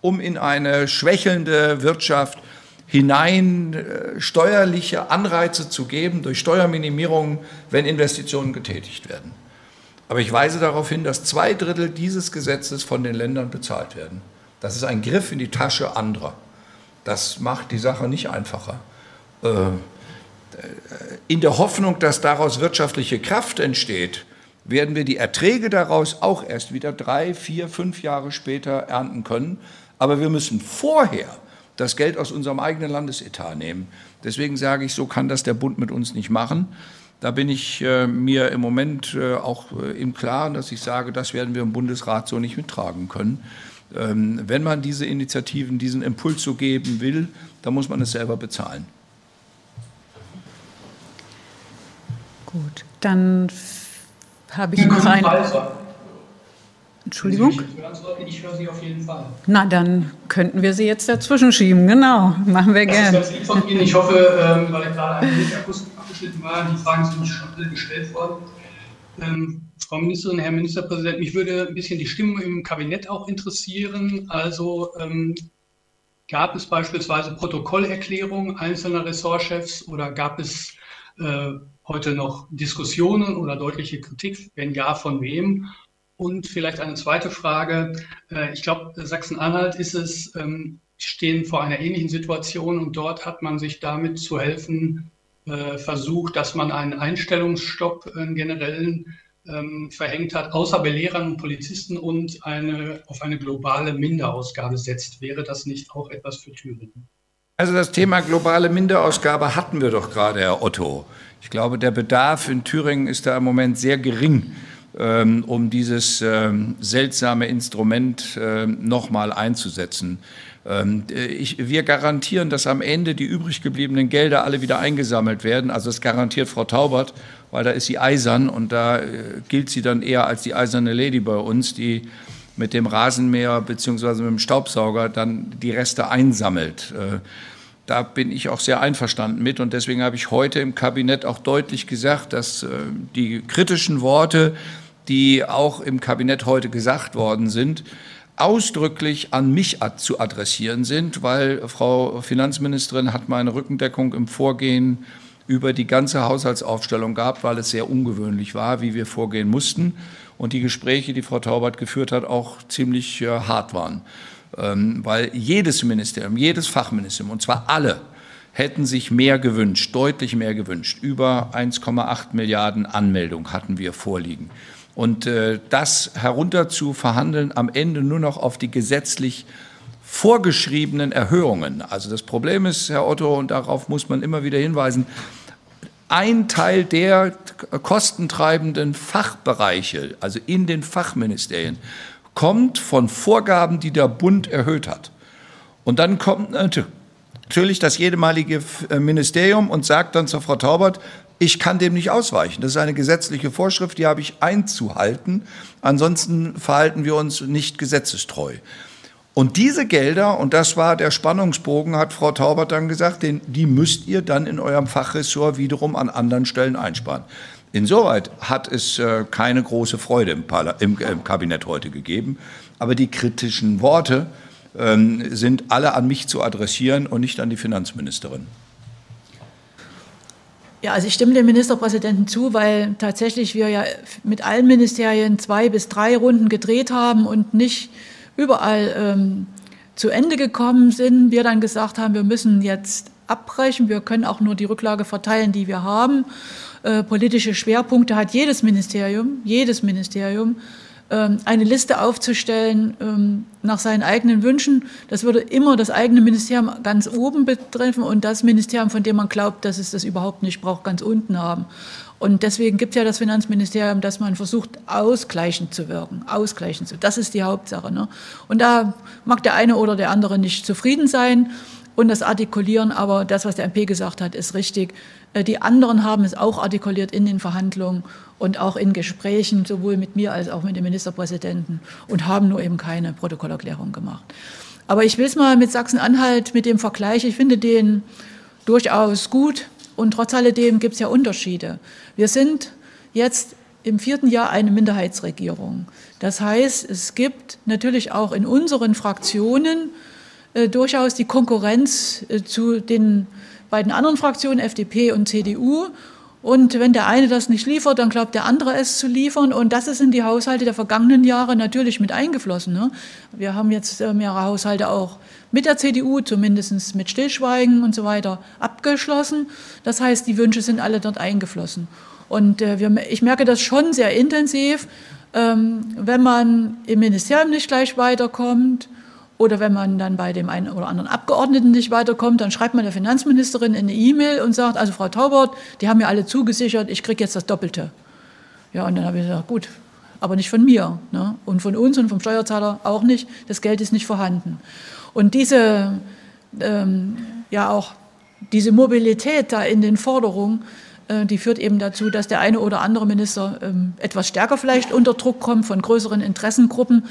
B: um in eine schwächelnde Wirtschaft hinein steuerliche Anreize zu geben durch Steuerminimierung, wenn Investitionen getätigt werden. Aber ich weise darauf hin, dass zwei Drittel dieses Gesetzes von den Ländern bezahlt werden. Das ist ein Griff in die Tasche anderer. Das macht die Sache nicht einfacher. Äh, in der Hoffnung, dass daraus wirtschaftliche Kraft entsteht, werden wir die Erträge daraus auch erst wieder drei, vier, fünf Jahre später ernten können. Aber wir müssen vorher das Geld aus unserem eigenen Landesetat nehmen. Deswegen sage ich, so kann das der Bund mit uns nicht machen. Da bin ich äh, mir im Moment äh, auch im Klaren, dass ich sage, das werden wir im Bundesrat so nicht mittragen können. Ähm, wenn man diese Initiativen, diesen Impuls so geben will, dann muss man es selber bezahlen.
A: Gut, dann habe ich noch eine. Entschuldigung? Ich höre Sie auf jeden Fall. Na, dann könnten wir Sie jetzt dazwischen schieben. Genau, machen wir gerne. Das ist ganz lieb von
D: Ihnen. Ich hoffe, ähm, weil gerade ein Lichtakustik abgeschnitten war, die Fragen sind schon alle gestellt worden. Ähm, Frau Ministerin, Herr Ministerpräsident, mich würde ein bisschen die Stimmung im Kabinett auch interessieren. Also ähm, gab es beispielsweise Protokollerklärungen einzelner Ressortchefs oder gab es äh, heute noch Diskussionen oder deutliche Kritik? Wenn ja, von wem? Und vielleicht eine zweite Frage. Äh, ich glaube, Sachsen-Anhalt ist es, ähm, stehen vor einer ähnlichen Situation und dort hat man sich damit zu helfen äh, versucht, dass man einen Einstellungsstopp, einen generellen ähm, verhängt hat, außer Belehrern und Polizisten und eine, auf eine globale Minderausgabe setzt. Wäre das nicht auch etwas für Thüringen?
B: Also das Thema globale Minderausgabe hatten wir doch gerade, Herr Otto. Ich glaube, der Bedarf in Thüringen ist da im Moment sehr gering, ähm, um dieses ähm, seltsame Instrument ähm, nochmal einzusetzen. Ähm, ich, wir garantieren, dass am Ende die übrig gebliebenen Gelder alle wieder eingesammelt werden. Also das garantiert Frau Taubert, weil da ist sie eisern und da äh, gilt sie dann eher als die eiserne Lady bei uns, die mit dem Rasenmäher beziehungsweise mit dem Staubsauger dann die Reste einsammelt. Äh, da bin ich auch sehr einverstanden mit und deswegen habe ich heute im Kabinett auch deutlich gesagt, dass äh, die kritischen Worte, die auch im Kabinett heute gesagt worden sind, ausdrücklich an mich zu adressieren sind, weil Frau Finanzministerin hat meine Rückendeckung im Vorgehen über die ganze Haushaltsaufstellung gehabt, weil es sehr ungewöhnlich war, wie wir vorgehen mussten und die Gespräche, die Frau Taubert geführt hat, auch ziemlich äh, hart waren, weil jedes Ministerium, jedes Fachministerium, und zwar alle, hätten sich mehr gewünscht, deutlich mehr gewünscht. Über 1,8 Milliarden Anmeldungen hatten wir vorliegen. Und äh, das herunter zu verhandeln, am Ende nur noch auf die gesetzlich vorgeschriebenen Erhöhungen. Also das Problem ist, Herr Otto, und darauf muss man immer wieder hinweisen, ein Teil der kostentreibenden Fachbereiche, also in den Fachministerien, kommt von Vorgaben, die der Bund erhöht hat. Und dann kommt natürlich das jedemalige Ministerium und sagt dann zur Frau Taubert, ich kann dem nicht ausweichen. Das ist eine gesetzliche Vorschrift, die habe ich einzuhalten. Ansonsten verhalten wir uns nicht gesetzestreu. Und diese Gelder, und das war der Spannungsbogen, hat Frau Taubert dann gesagt, den, die müsst ihr dann in eurem Fachressort wiederum an anderen Stellen einsparen. Insoweit hat es äh, keine große Freude im, im, im, Kabinett heute gegeben. Aber die kritischen Worte ähm, sind alle an mich zu adressieren und nicht an die Finanzministerin.
C: Ja, also ich stimme dem Ministerpräsidenten zu, weil tatsächlich wir ja mit allen Ministerien zwei bis drei Runden gedreht haben und nicht überall ähm, zu Ende gekommen sind, wir dann gesagt haben, wir müssen jetzt abbrechen, wir können auch nur die Rücklage verteilen, die wir haben. Äh, politische Schwerpunkte hat jedes Ministerium, jedes Ministerium ähm, eine Liste aufzustellen ähm, nach seinen eigenen Wünschen. Das würde immer das eigene Ministerium ganz oben betreffen und das Ministerium, von dem man glaubt, dass es das überhaupt nicht braucht, ganz unten haben. Und deswegen gibt es ja das Finanzministerium, dass man versucht, ausgleichend zu wirken. Ausgleichend zu. Das ist die Hauptsache. Ne? Und da mag der eine oder der andere nicht zufrieden sein und das artikulieren, aber das, was der MP gesagt hat, ist richtig. Äh, die anderen haben es auch artikuliert in den Verhandlungen und auch in Gesprächen, sowohl mit mir als auch mit dem Ministerpräsidenten und haben nur eben keine Protokollerklärung gemacht. Aber ich will es mal mit Sachsen-Anhalt, mit dem Vergleich, ich finde den durchaus gut und trotz alledem gibt es ja Unterschiede. Wir sind jetzt im vierten Jahr eine Minderheitsregierung. Das heißt, es gibt natürlich auch in unseren Fraktionen äh, durchaus die Konkurrenz äh, zu den beiden anderen Fraktionen, FDP und CDU. Und wenn der eine das nicht liefert, dann glaubt der andere es zu liefern. Und das ist in die Haushalte der vergangenen Jahre natürlich mit eingeflossen. Ne? Wir haben jetzt äh, mehrere Haushalte auch mit der CDU, zumindest mit Stillschweigen und so weiter, abgeschlossen. Das heißt, die Wünsche sind alle dort eingeflossen. Und ich merke das schon sehr intensiv, ähm, wenn man im Ministerium nicht gleich weiterkommt oder wenn man dann bei dem einen oder anderen Abgeordneten nicht weiterkommt, dann schreibt man der Finanzministerin eine E-Mail und sagt, also Frau Taubert, die haben mir alle zugesichert, ich kriege jetzt das Doppelte. Ja, und dann habe ich gesagt, gut, aber nicht von mir ne? und von uns und vom Steuerzahler auch nicht, das Geld ist nicht vorhanden. Und diese, ähm, ja auch diese Mobilität da in den Forderungen, die führt eben dazu, dass der eine oder andere Minister ähm, etwas stärker vielleicht unter Druck kommt von größeren Interessengruppen.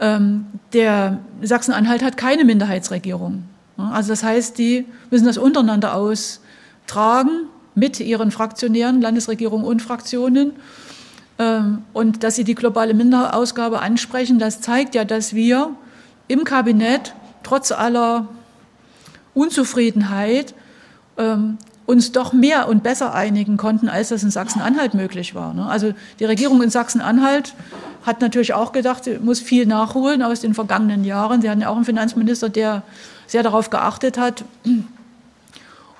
C: Ähm, der Sachsen-Anhalt hat keine Minderheitsregierung. Also das heißt, die müssen das untereinander austragen mit ihren Fraktionären, Landesregierungen und Fraktionen. Ähm, und dass sie die globale Minderausgabe ansprechen, das zeigt ja, dass wir im Kabinett trotz aller Unzufriedenheit uns doch mehr und besser einigen konnten, als das in Sachsen-Anhalt möglich war. Ne? Also die Regierung in Sachsen-Anhalt hat natürlich auch gedacht, sie muss viel nachholen aus den vergangenen Jahren. Sie hatten ja auch einen Finanzminister, der sehr darauf geachtet hat.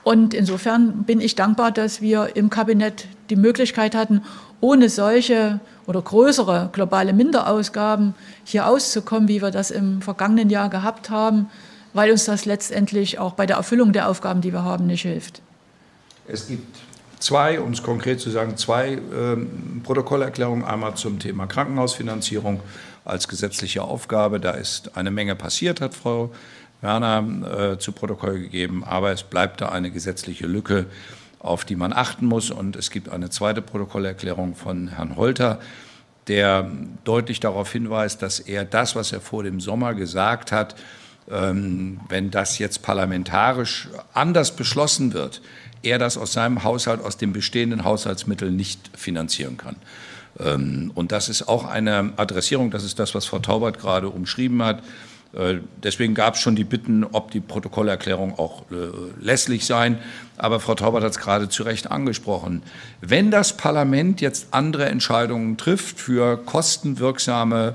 C: Und insofern bin ich dankbar, dass wir im Kabinett die Möglichkeit hatten, ohne solche oder größere globale Minderausgaben hier auszukommen, wie wir das im vergangenen Jahr gehabt haben, weil uns das letztendlich auch bei der Erfüllung der Aufgaben, die wir haben, nicht hilft.
B: Es gibt zwei, um es konkret zu sagen, zwei ähm, Protokollerklärungen. Einmal zum Thema Krankenhausfinanzierung als gesetzliche Aufgabe. Da ist eine Menge passiert, hat Frau Werner äh, zu Protokoll gegeben. Aber es bleibt da eine gesetzliche Lücke, auf die man achten muss. Und es gibt eine zweite Protokollerklärung von Herrn Holter, der deutlich darauf hinweist, dass er das, was er vor dem Sommer gesagt hat, ähm, wenn das jetzt parlamentarisch anders beschlossen wird, er das aus seinem Haushalt, aus den bestehenden Haushaltsmitteln nicht finanzieren kann. Ähm, und das ist auch eine Adressierung, das ist das, was Frau Taubert gerade umschrieben hat. Äh, deswegen gab es schon die Bitten, ob die Protokollerklärung auch äh, lässlich sein. Aber Frau Taubert hat es gerade zu Recht angesprochen. Wenn das Parlament jetzt andere Entscheidungen trifft für kostenwirksame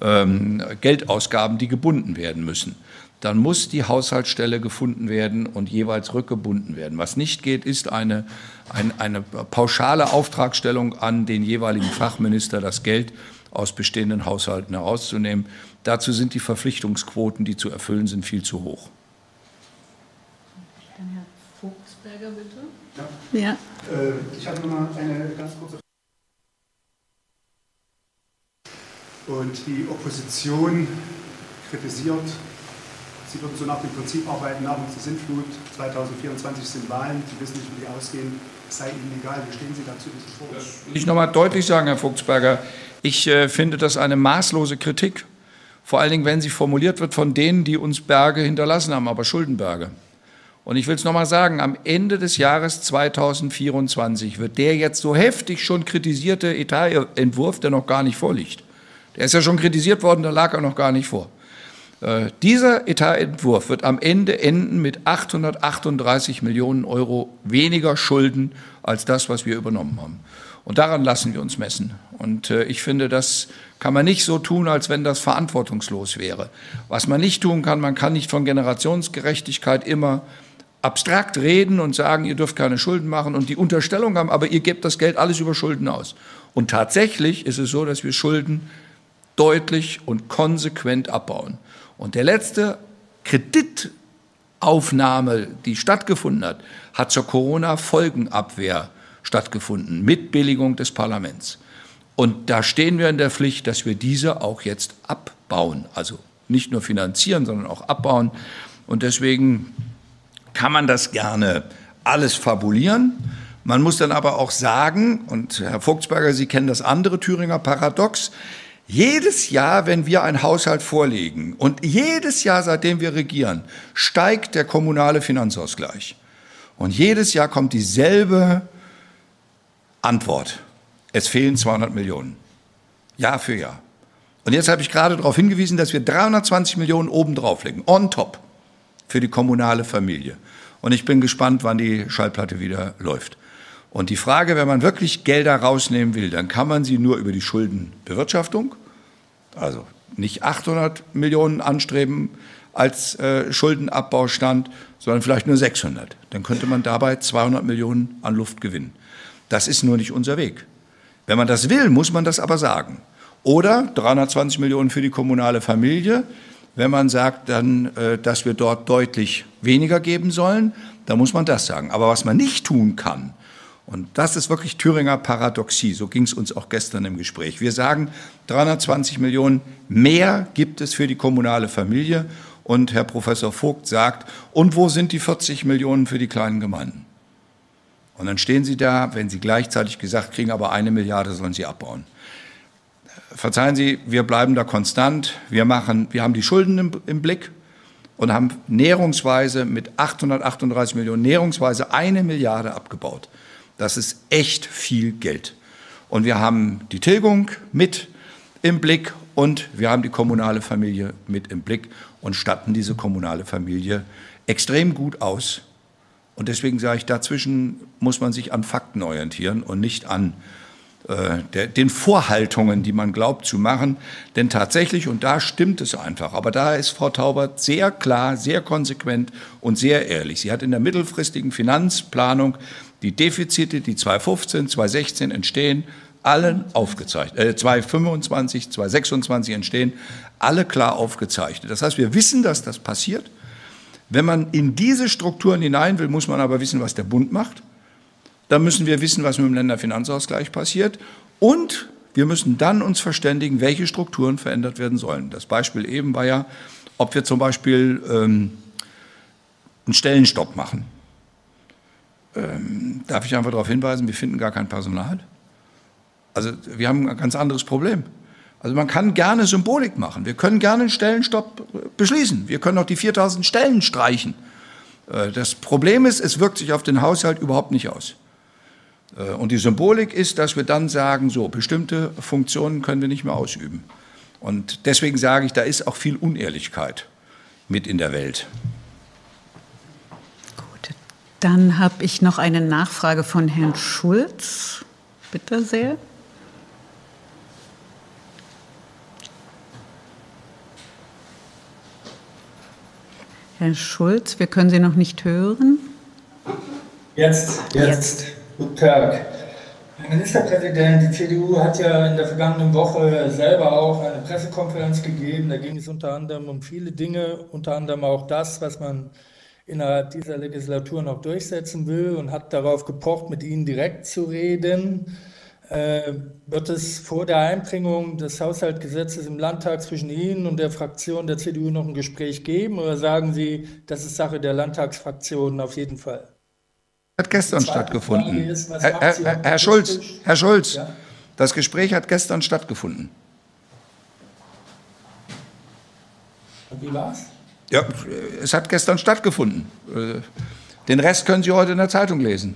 B: ähm, Geldausgaben, die gebunden werden müssen, dann muss die Haushaltsstelle gefunden werden und jeweils rückgebunden werden. Was nicht geht, ist eine, eine, eine pauschale Auftragstellung an den jeweiligen Fachminister, das Geld aus bestehenden Haushalten herauszunehmen. Dazu sind die Verpflichtungsquoten, die zu erfüllen sind, viel zu hoch.
A: Dann Herr Vogtsberger, bitte.
G: Ja. ja. Äh, ich habe noch mal eine ganz kurze Frage. Und die Opposition kritisiert Sie würden so nach dem Prinzip arbeiten, nach uns die Sintflut, 2024 sind Wahlen, Sie wissen nicht, wie die ausgehen, es sei Ihnen egal. Wie stehen Sie dazu Vorwurf?
B: Das will ich noch mal deutlich sagen, Herr Fuchsberger. Ich äh, finde das eine maßlose Kritik. Vor allen Dingen, wenn sie formuliert wird von denen, die uns Berge hinterlassen haben, aber Schuldenberge. Und ich will es noch mal sagen, am Ende des Jahres 2024 wird der jetzt so heftig schon kritisierte Etatentwurf, der noch gar nicht vorliegt. Der ist ja schon kritisiert worden, da lag er noch gar nicht vor. Äh, dieser Etatentwurf wird am Ende enden mit 838 Millionen Euro weniger Schulden als das, was wir übernommen haben. Und daran lassen wir uns messen. Und äh, ich finde, das kann man nicht so tun, als wenn das verantwortungslos wäre. Was man nicht tun kann, man kann nicht von Generationsgerechtigkeit immer abstrakt reden und sagen, ihr dürft keine Schulden machen und die Unterstellung haben, aber ihr gebt das Geld alles über Schulden aus. Und tatsächlich ist es so, dass wir Schulden deutlich und konsequent abbauen. Und der letzte Kreditaufnahme, die stattgefunden hat, hat zur Corona-Folgenabwehr stattgefunden, mit Billigung des Parlaments. Und da stehen wir in der Pflicht, dass wir diese auch jetzt abbauen. Also nicht nur finanzieren, sondern auch abbauen. Und deswegen kann man das gerne alles fabulieren. Man muss dann aber auch sagen, und Herr Vogtsberger, Sie kennen das andere Thüringer Paradox, jedes Jahr, wenn wir einen Haushalt vorlegen und jedes Jahr, seitdem wir regieren, steigt der kommunale Finanzausgleich. Und jedes Jahr kommt dieselbe Antwort. Es fehlen 200 Millionen. Jahr für Jahr. Und jetzt habe ich gerade darauf hingewiesen, dass wir 320 Millionen obendrauf legen, on top, für die kommunale Familie. Und ich bin gespannt, wann die Schallplatte wieder läuft. Und die Frage, wenn man wirklich Gelder rausnehmen will, dann kann man sie nur über die Schuldenbewirtschaftung also nicht 800 Millionen anstreben als äh, Schuldenabbaustand, sondern vielleicht nur 600. Dann könnte man dabei 200 Millionen an Luft gewinnen. Das ist nur nicht unser Weg. Wenn man das will, muss man das aber sagen. Oder 320 Millionen für die kommunale Familie. Wenn man sagt dann, äh, dass wir dort deutlich weniger geben sollen, dann muss man das sagen. Aber was man nicht tun kann, und das ist wirklich Thüringer Paradoxie. So ging es uns auch gestern im Gespräch. Wir sagen, 320 Millionen mehr gibt es für die kommunale Familie. Und Herr Professor Vogt sagt, und wo sind die 40 Millionen für die kleinen Gemeinden? Und dann stehen Sie da, wenn Sie gleichzeitig gesagt kriegen, aber eine Milliarde sollen Sie abbauen. Verzeihen Sie, wir bleiben da konstant. Wir, machen, wir haben die Schulden im, im Blick und haben näherungsweise mit 838 Millionen näherungsweise eine Milliarde abgebaut. Das ist echt viel Geld. Und wir haben die Tilgung mit im Blick und wir haben die kommunale Familie mit im Blick und statten diese kommunale Familie extrem gut aus. Und deswegen sage ich, dazwischen muss man sich an Fakten orientieren und nicht an äh, der, den Vorhaltungen, die man glaubt zu machen. Denn tatsächlich, und da stimmt es einfach, aber da ist Frau Taubert sehr klar, sehr konsequent und sehr ehrlich. Sie hat in der mittelfristigen Finanzplanung die Defizite, die 2015, 2016 entstehen, allen aufgezeichnet, äh, 2025, 2026 entstehen, alle klar aufgezeichnet. Das heißt, wir wissen, dass das passiert. Wenn man in diese Strukturen hinein will, muss man aber wissen, was der Bund macht. Dann müssen wir wissen, was mit dem Länderfinanzausgleich passiert. Und wir müssen dann uns verständigen, welche Strukturen verändert werden sollen. Das Beispiel eben war ja, ob wir zum Beispiel ähm, einen Stellenstopp machen. Ähm, darf ich einfach darauf hinweisen, wir finden gar kein Personal. Also wir haben ein ganz anderes Problem. Also man kann gerne Symbolik machen. Wir können gerne einen Stellenstopp beschließen. Wir können auch die 4000 Stellen streichen. Äh, das Problem ist, es wirkt sich auf den Haushalt überhaupt nicht aus. Äh, und die Symbolik ist, dass wir dann sagen, so, bestimmte Funktionen können wir nicht mehr ausüben. Und deswegen sage ich, da ist auch viel Unehrlichkeit mit in der Welt.
A: Dann habe ich noch eine Nachfrage von Herrn Schulz. Bitte sehr. Herr Schulz, wir können Sie noch nicht hören.
H: Jetzt, jetzt. jetzt. Guten Tag. Herr Ministerpräsident, die CDU hat ja in der vergangenen Woche selber auch eine Pressekonferenz gegeben. Da ging es unter anderem um viele Dinge, unter anderem auch das, was man innerhalb dieser Legislatur noch durchsetzen will und hat darauf gepocht, mit Ihnen direkt zu reden. Äh, wird es vor der Einbringung des Haushaltsgesetzes im Landtag zwischen Ihnen und der Fraktion der CDU noch ein Gespräch geben oder sagen Sie, das ist Sache der Landtagsfraktionen auf jeden Fall?
B: Hat gestern stattgefunden. Ist, Herr, Herr, Herr Schulz, Herr Schulz, ja? das Gespräch hat gestern stattgefunden.
H: Und wie war's?
B: Ja, es hat gestern stattgefunden. Den Rest können Sie heute in der Zeitung lesen.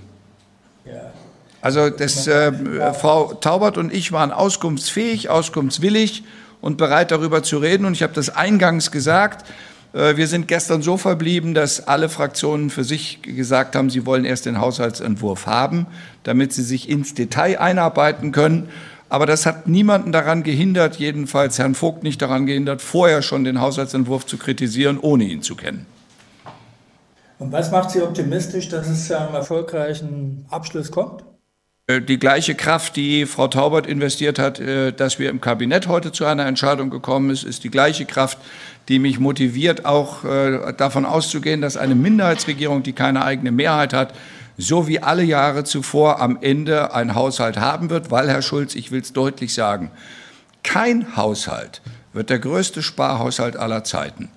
B: Also das, äh, Frau Taubert und ich waren auskunftsfähig, auskunftswillig und bereit darüber zu reden. Und ich habe das eingangs gesagt. Äh, wir sind gestern so verblieben, dass alle Fraktionen für sich gesagt haben, sie wollen erst den Haushaltsentwurf haben, damit sie sich ins Detail einarbeiten können. Aber das hat niemanden daran gehindert, jedenfalls Herrn Vogt nicht daran gehindert, vorher schon den Haushaltsentwurf zu kritisieren, ohne ihn zu kennen.
H: Und was macht Sie optimistisch, dass es zu einem erfolgreichen Abschluss kommt?
B: Äh, die gleiche Kraft, die Frau Taubert investiert hat, äh, dass wir im Kabinett heute zu einer Entscheidung gekommen ist, ist die gleiche Kraft, die mich motiviert, auch äh, davon auszugehen, dass eine Minderheitsregierung, die keine eigene Mehrheit hat, so wie alle Jahre zuvor am Ende ein Haushalt haben wird, weil, Herr Schulz, ich will es deutlich sagen, kein Haushalt wird der größte Sparhaushalt aller Zeiten.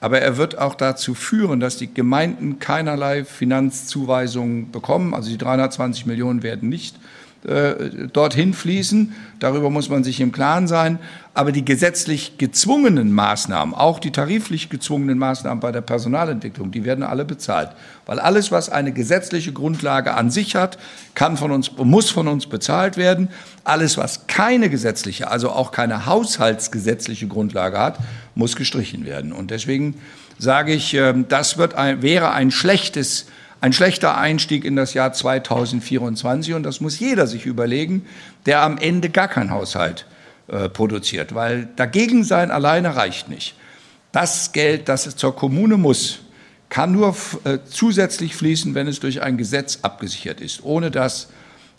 B: Aber er wird auch dazu führen, dass die Gemeinden keinerlei Finanzzuweisungen bekommen. Also die 320 Millionen werden nicht äh, dorthin fließen. Darüber muss man sich im Klaren sein. Aber die gesetzlich gezwungenen Maßnahmen, auch die tariflich gezwungenen Maßnahmen bei der Personalentwicklung, die werden alle bezahlt. Weil alles, was eine gesetzliche Grundlage an sich hat, kann von uns, muss von uns bezahlt werden. Alles, was keine gesetzliche, also auch keine haushaltsgesetzliche Grundlage hat, muss gestrichen werden. Und deswegen sage ich, ähm, das wird ein, wäre ein schlechtes ein schlechter Einstieg in das Jahr 2024 und das muss jeder sich überlegen, der am Ende gar keinen Haushalt äh, produziert, weil dagegen sein alleine reicht nicht. Das Geld, das es zur Kommune muss, kann nur äh, zusätzlich fließen, wenn es durch ein Gesetz abgesichert ist. Ohne das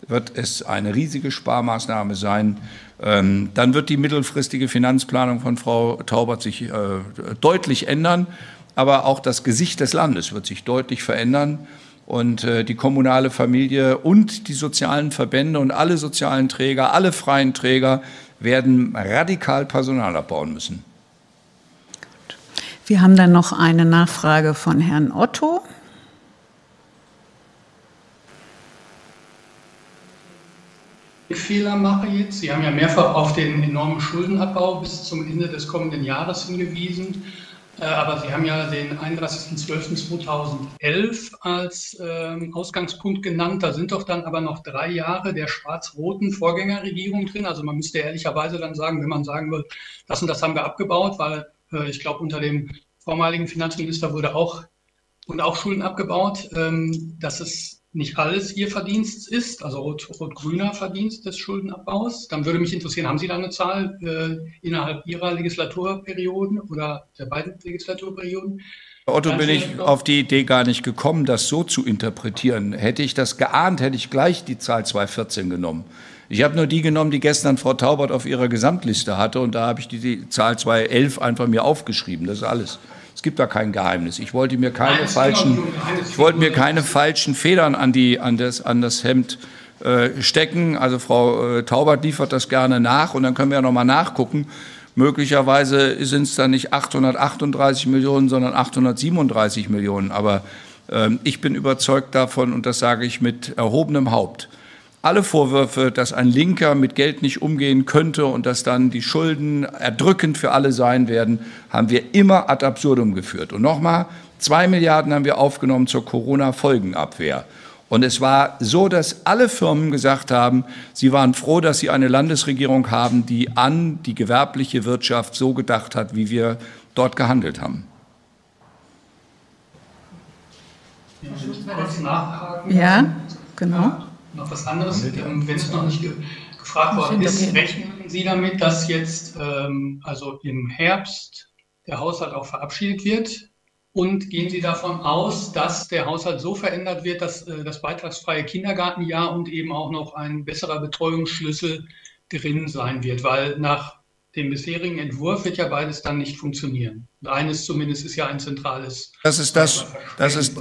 B: wird es eine riesige Sparmaßnahme sein. Ähm, dann wird die mittelfristige Finanzplanung von Frau Taubert sich äh, deutlich ändern aber auch das Gesicht des Landes wird sich deutlich verändern. Und äh, die kommunale Familie und die sozialen Verbände und alle sozialen Träger, alle freien Träger werden radikal Personal abbauen müssen.
A: Wir haben dann noch eine Nachfrage von Herrn Otto.
D: Fehler mache jetzt. Sie haben ja mehrfach auf den enormen Schuldenabbau bis zum Ende des kommenden Jahres hingewiesen. Äh, aber Sie haben ja den 31.12.2011 als ähm, Ausgangspunkt genannt. Da sind doch dann aber noch drei Jahre der schwarz-roten Vorgängerregierung drin. Also man müsste ehrlicherweise dann sagen, wenn man sagen will, das und das haben wir abgebaut, weil äh, ich glaube, unter dem vormaligen Finanzminister wurde auch und auch Schulden abgebaut. Ähm, dass es nicht alles Ihr Verdienst ist, also rot-grüner Rot Verdienst des Schuldenabbaus, dann würde mich interessieren, haben Sie da eine Zahl äh, innerhalb Ihrer Legislaturperioden oder der beiden Legislaturperioden?
B: Otto, bin ich auf die Idee gar nicht gekommen, das so zu interpretieren. Hätte ich das geahnt, hätte ich gleich die Zahl 214 genommen. Ich habe nur die genommen, die gestern Frau Taubert auf ihrer Gesamtliste hatte und da habe ich die, die Zahl 211 einfach mir aufgeschrieben. Das ist alles. Es gibt da kein Geheimnis. Ich wollte mir keine Nein, falschen, ich wollte mir keine falschen Federn an, die, an, das, an das Hemd äh, stecken. Also Frau äh, Taubert liefert das gerne nach und dann können wir ja noch mal nachgucken. Möglicherweise sind es dann nicht 838 Millionen, sondern 837 Millionen. Aber äh, ich bin überzeugt davon, und das sage ich mit erhobenem Haupt, alle Vorwürfe, dass ein Linker mit Geld nicht umgehen könnte und dass dann die Schulden erdrückend für alle sein werden, haben wir immer ad absurdum geführt. Und nochmal, zwei Milliarden haben wir aufgenommen zur Corona-Folgenabwehr. Und es war so, dass alle Firmen gesagt haben, sie waren froh, dass sie eine Landesregierung haben, die an die gewerbliche Wirtschaft so gedacht hat, wie wir dort gehandelt haben.
A: Ja, genau
D: noch was anderes, ähm, wenn es noch nicht ge gefragt worden ist. Rechnen Sie damit, dass jetzt ähm, also im Herbst der Haushalt auch verabschiedet wird? Und gehen Sie davon aus, dass der Haushalt so verändert wird, dass äh, das beitragsfreie Kindergartenjahr und eben auch noch ein besserer Betreuungsschlüssel drin sein wird? Weil nach dem bisherigen Entwurf wird ja beides dann nicht funktionieren. Eines zumindest ist ja ein zentrales.
B: Das ist das. Das ist.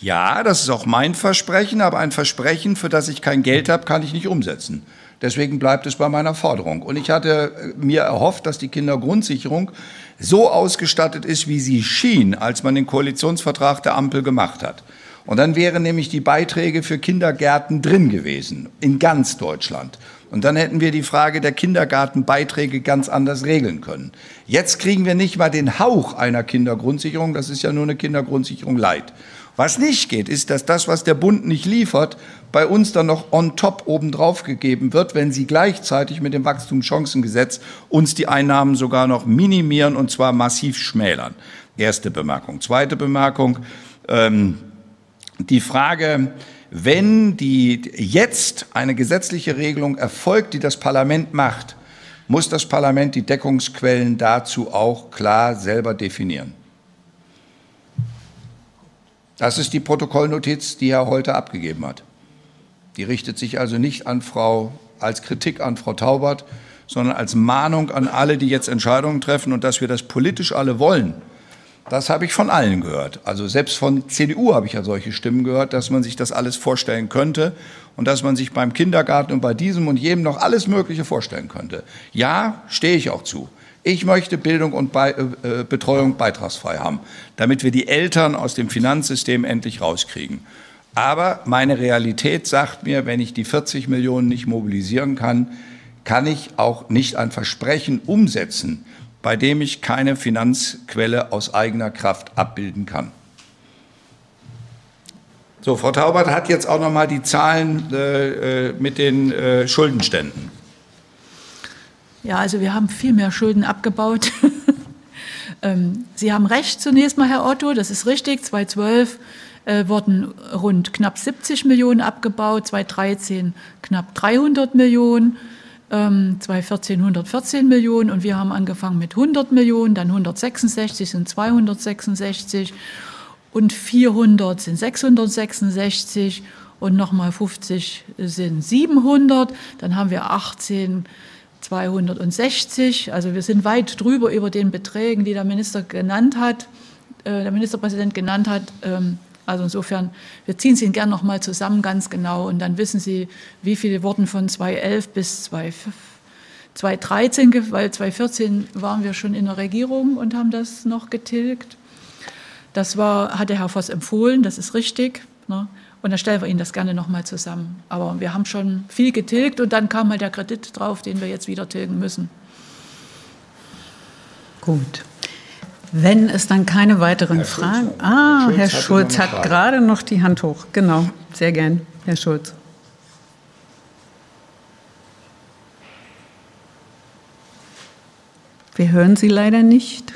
B: Ja, das ist auch mein Versprechen, aber ein Versprechen, für das ich kein Geld habe, kann ich nicht umsetzen. Deswegen bleibt es bei meiner Forderung. Und ich hatte äh, mir erhofft, dass die Kindergrundsicherung so ausgestattet ist, wie sie schien, als man den Koalitionsvertrag der Ampel gemacht hat. Und dann wären nämlich die Beiträge für Kindergärten drin gewesen, in ganz Deutschland. Und dann hätten wir die Frage der Kindergartenbeiträge ganz anders regeln können. Jetzt kriegen wir nicht mal den Hauch einer Kindergrundsicherung, das ist ja nur eine Kindergrundsicherung leid. Was nicht geht, ist, dass das, was der Bund nicht liefert, bei uns dann noch on top obendrauf gegeben wird, wenn sie gleichzeitig mit dem Wachstumschancengesetz uns die Einnahmen sogar noch minimieren und zwar massiv schmälern. Erste Bemerkung. Zweite Bemerkung. Ähm, die Frage, wenn die jetzt eine gesetzliche Regelung erfolgt, die das Parlament macht, muss das Parlament die Deckungsquellen dazu auch klar selber definieren. Das ist die Protokollnotiz, die Herr Holter abgegeben hat. Die richtet sich also nicht an Frau, als Kritik an Frau Taubert, sondern als Mahnung an alle, die jetzt Entscheidungen treffen und dass wir das politisch alle wollen. Das habe ich von allen gehört. Also selbst von CDU habe ich ja solche Stimmen gehört, dass man sich das alles vorstellen könnte und dass man sich beim Kindergarten und bei diesem und jedem noch alles Mögliche vorstellen könnte. Ja, stehe ich auch zu. Ich möchte Bildung und Be äh, Betreuung beitragsfrei haben, damit wir die Eltern aus dem Finanzsystem endlich rauskriegen. Aber meine Realität sagt mir, wenn ich die 40 Millionen nicht mobilisieren kann, kann ich auch nicht ein Versprechen umsetzen, bei dem ich keine Finanzquelle aus eigener Kraft abbilden kann. So, Frau Taubert hat jetzt auch noch mal die Zahlen äh, äh mit den äh, Schuldenständen.
C: Ja, also wir haben viel mehr Schulden abgebaut. ähm, Sie haben recht zunächst mal, Herr Otto, das ist richtig. 2012 äh, wurden rund knapp 70 Millionen abgebaut, 2013 knapp 300 Millionen, ähm, 2014 114 Millionen und wir haben angefangen mit 100 Millionen, dann 166 sind 266 und 400 sind 666 und nochmal 50 sind 700. Dann haben wir 18 260. Also wir sind weit drüber über den Beträgen, die der Minister genannt hat, äh, der Ministerpräsident genannt hat. Ähm, also insofern, wir ziehen sie gerne noch mal zusammen ganz genau und dann wissen Sie, wie viele wurden von 2011 bis 2013, weil 2014 waren wir schon in der Regierung und haben das noch getilgt. Das war, hat der Herr Voss empfohlen, das ist richtig. Ne? Und dann stellen wir Ihnen das gerne nochmal zusammen. Aber wir haben schon viel getilgt und dann kam mal der Kredit drauf, den wir jetzt wieder tilgen müssen.
A: Gut. Wenn es dann keine weiteren Herr Fragen. Schulz, ah, Herr Schulz, Herr Schulz hat gerade noch die Hand hoch. Genau, sehr gern, Herr Schulz. Wir hören Sie leider nicht.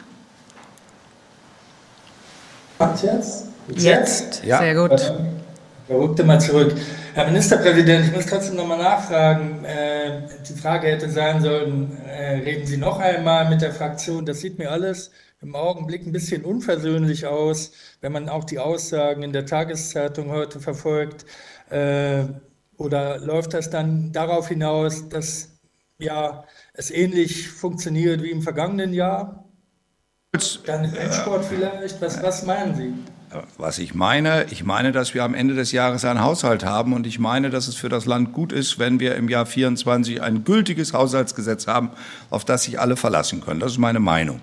H: Jetzt?
A: Jetzt, jetzt? Ja. sehr gut.
H: Er rückte mal zurück. Herr Ministerpräsident, ich muss trotzdem noch mal nachfragen. Äh, die Frage hätte sein sollen, äh, reden Sie noch einmal mit der Fraktion? Das sieht mir alles im Augenblick ein bisschen unversöhnlich aus, wenn man auch die Aussagen in der Tageszeitung heute verfolgt. Äh, oder läuft das dann darauf hinaus, dass ja, es ähnlich funktioniert wie im vergangenen Jahr? Dann Endsport vielleicht? Was, was meinen Sie?
B: Was ich meine, ich meine, dass wir am Ende des Jahres einen Haushalt haben und ich meine, dass es für das Land gut ist, wenn wir im Jahr 24 ein gültiges Haushaltsgesetz haben, auf das sich alle verlassen können. Das ist meine Meinung.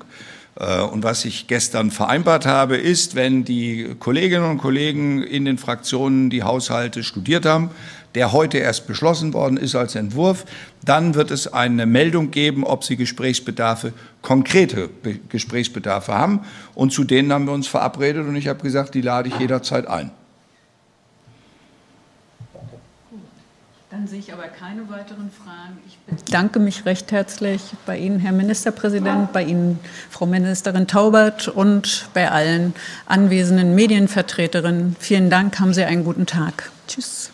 B: Äh, und was ich gestern vereinbart habe, ist, wenn die Kolleginnen und Kollegen in den Fraktionen die Haushalte studiert haben, der heute erst beschlossen worden ist als Entwurf, dann wird es eine Meldung geben, ob sie Gesprächsbedarfe, konkrete Gesprächsbedarfe haben. Und zu denen haben wir uns verabredet und ich habe gesagt, die lade ich jederzeit ein.
A: Dann sehe ich aber keine weiteren Fragen. Ich bedanke mich recht herzlich bei Ihnen, Herr Ministerpräsident, bei Ihnen, Frau Ministerin Taubert und bei allen anwesenden Medienvertreterinnen. Vielen Dank, haben Sie einen guten Tag. Tschüss.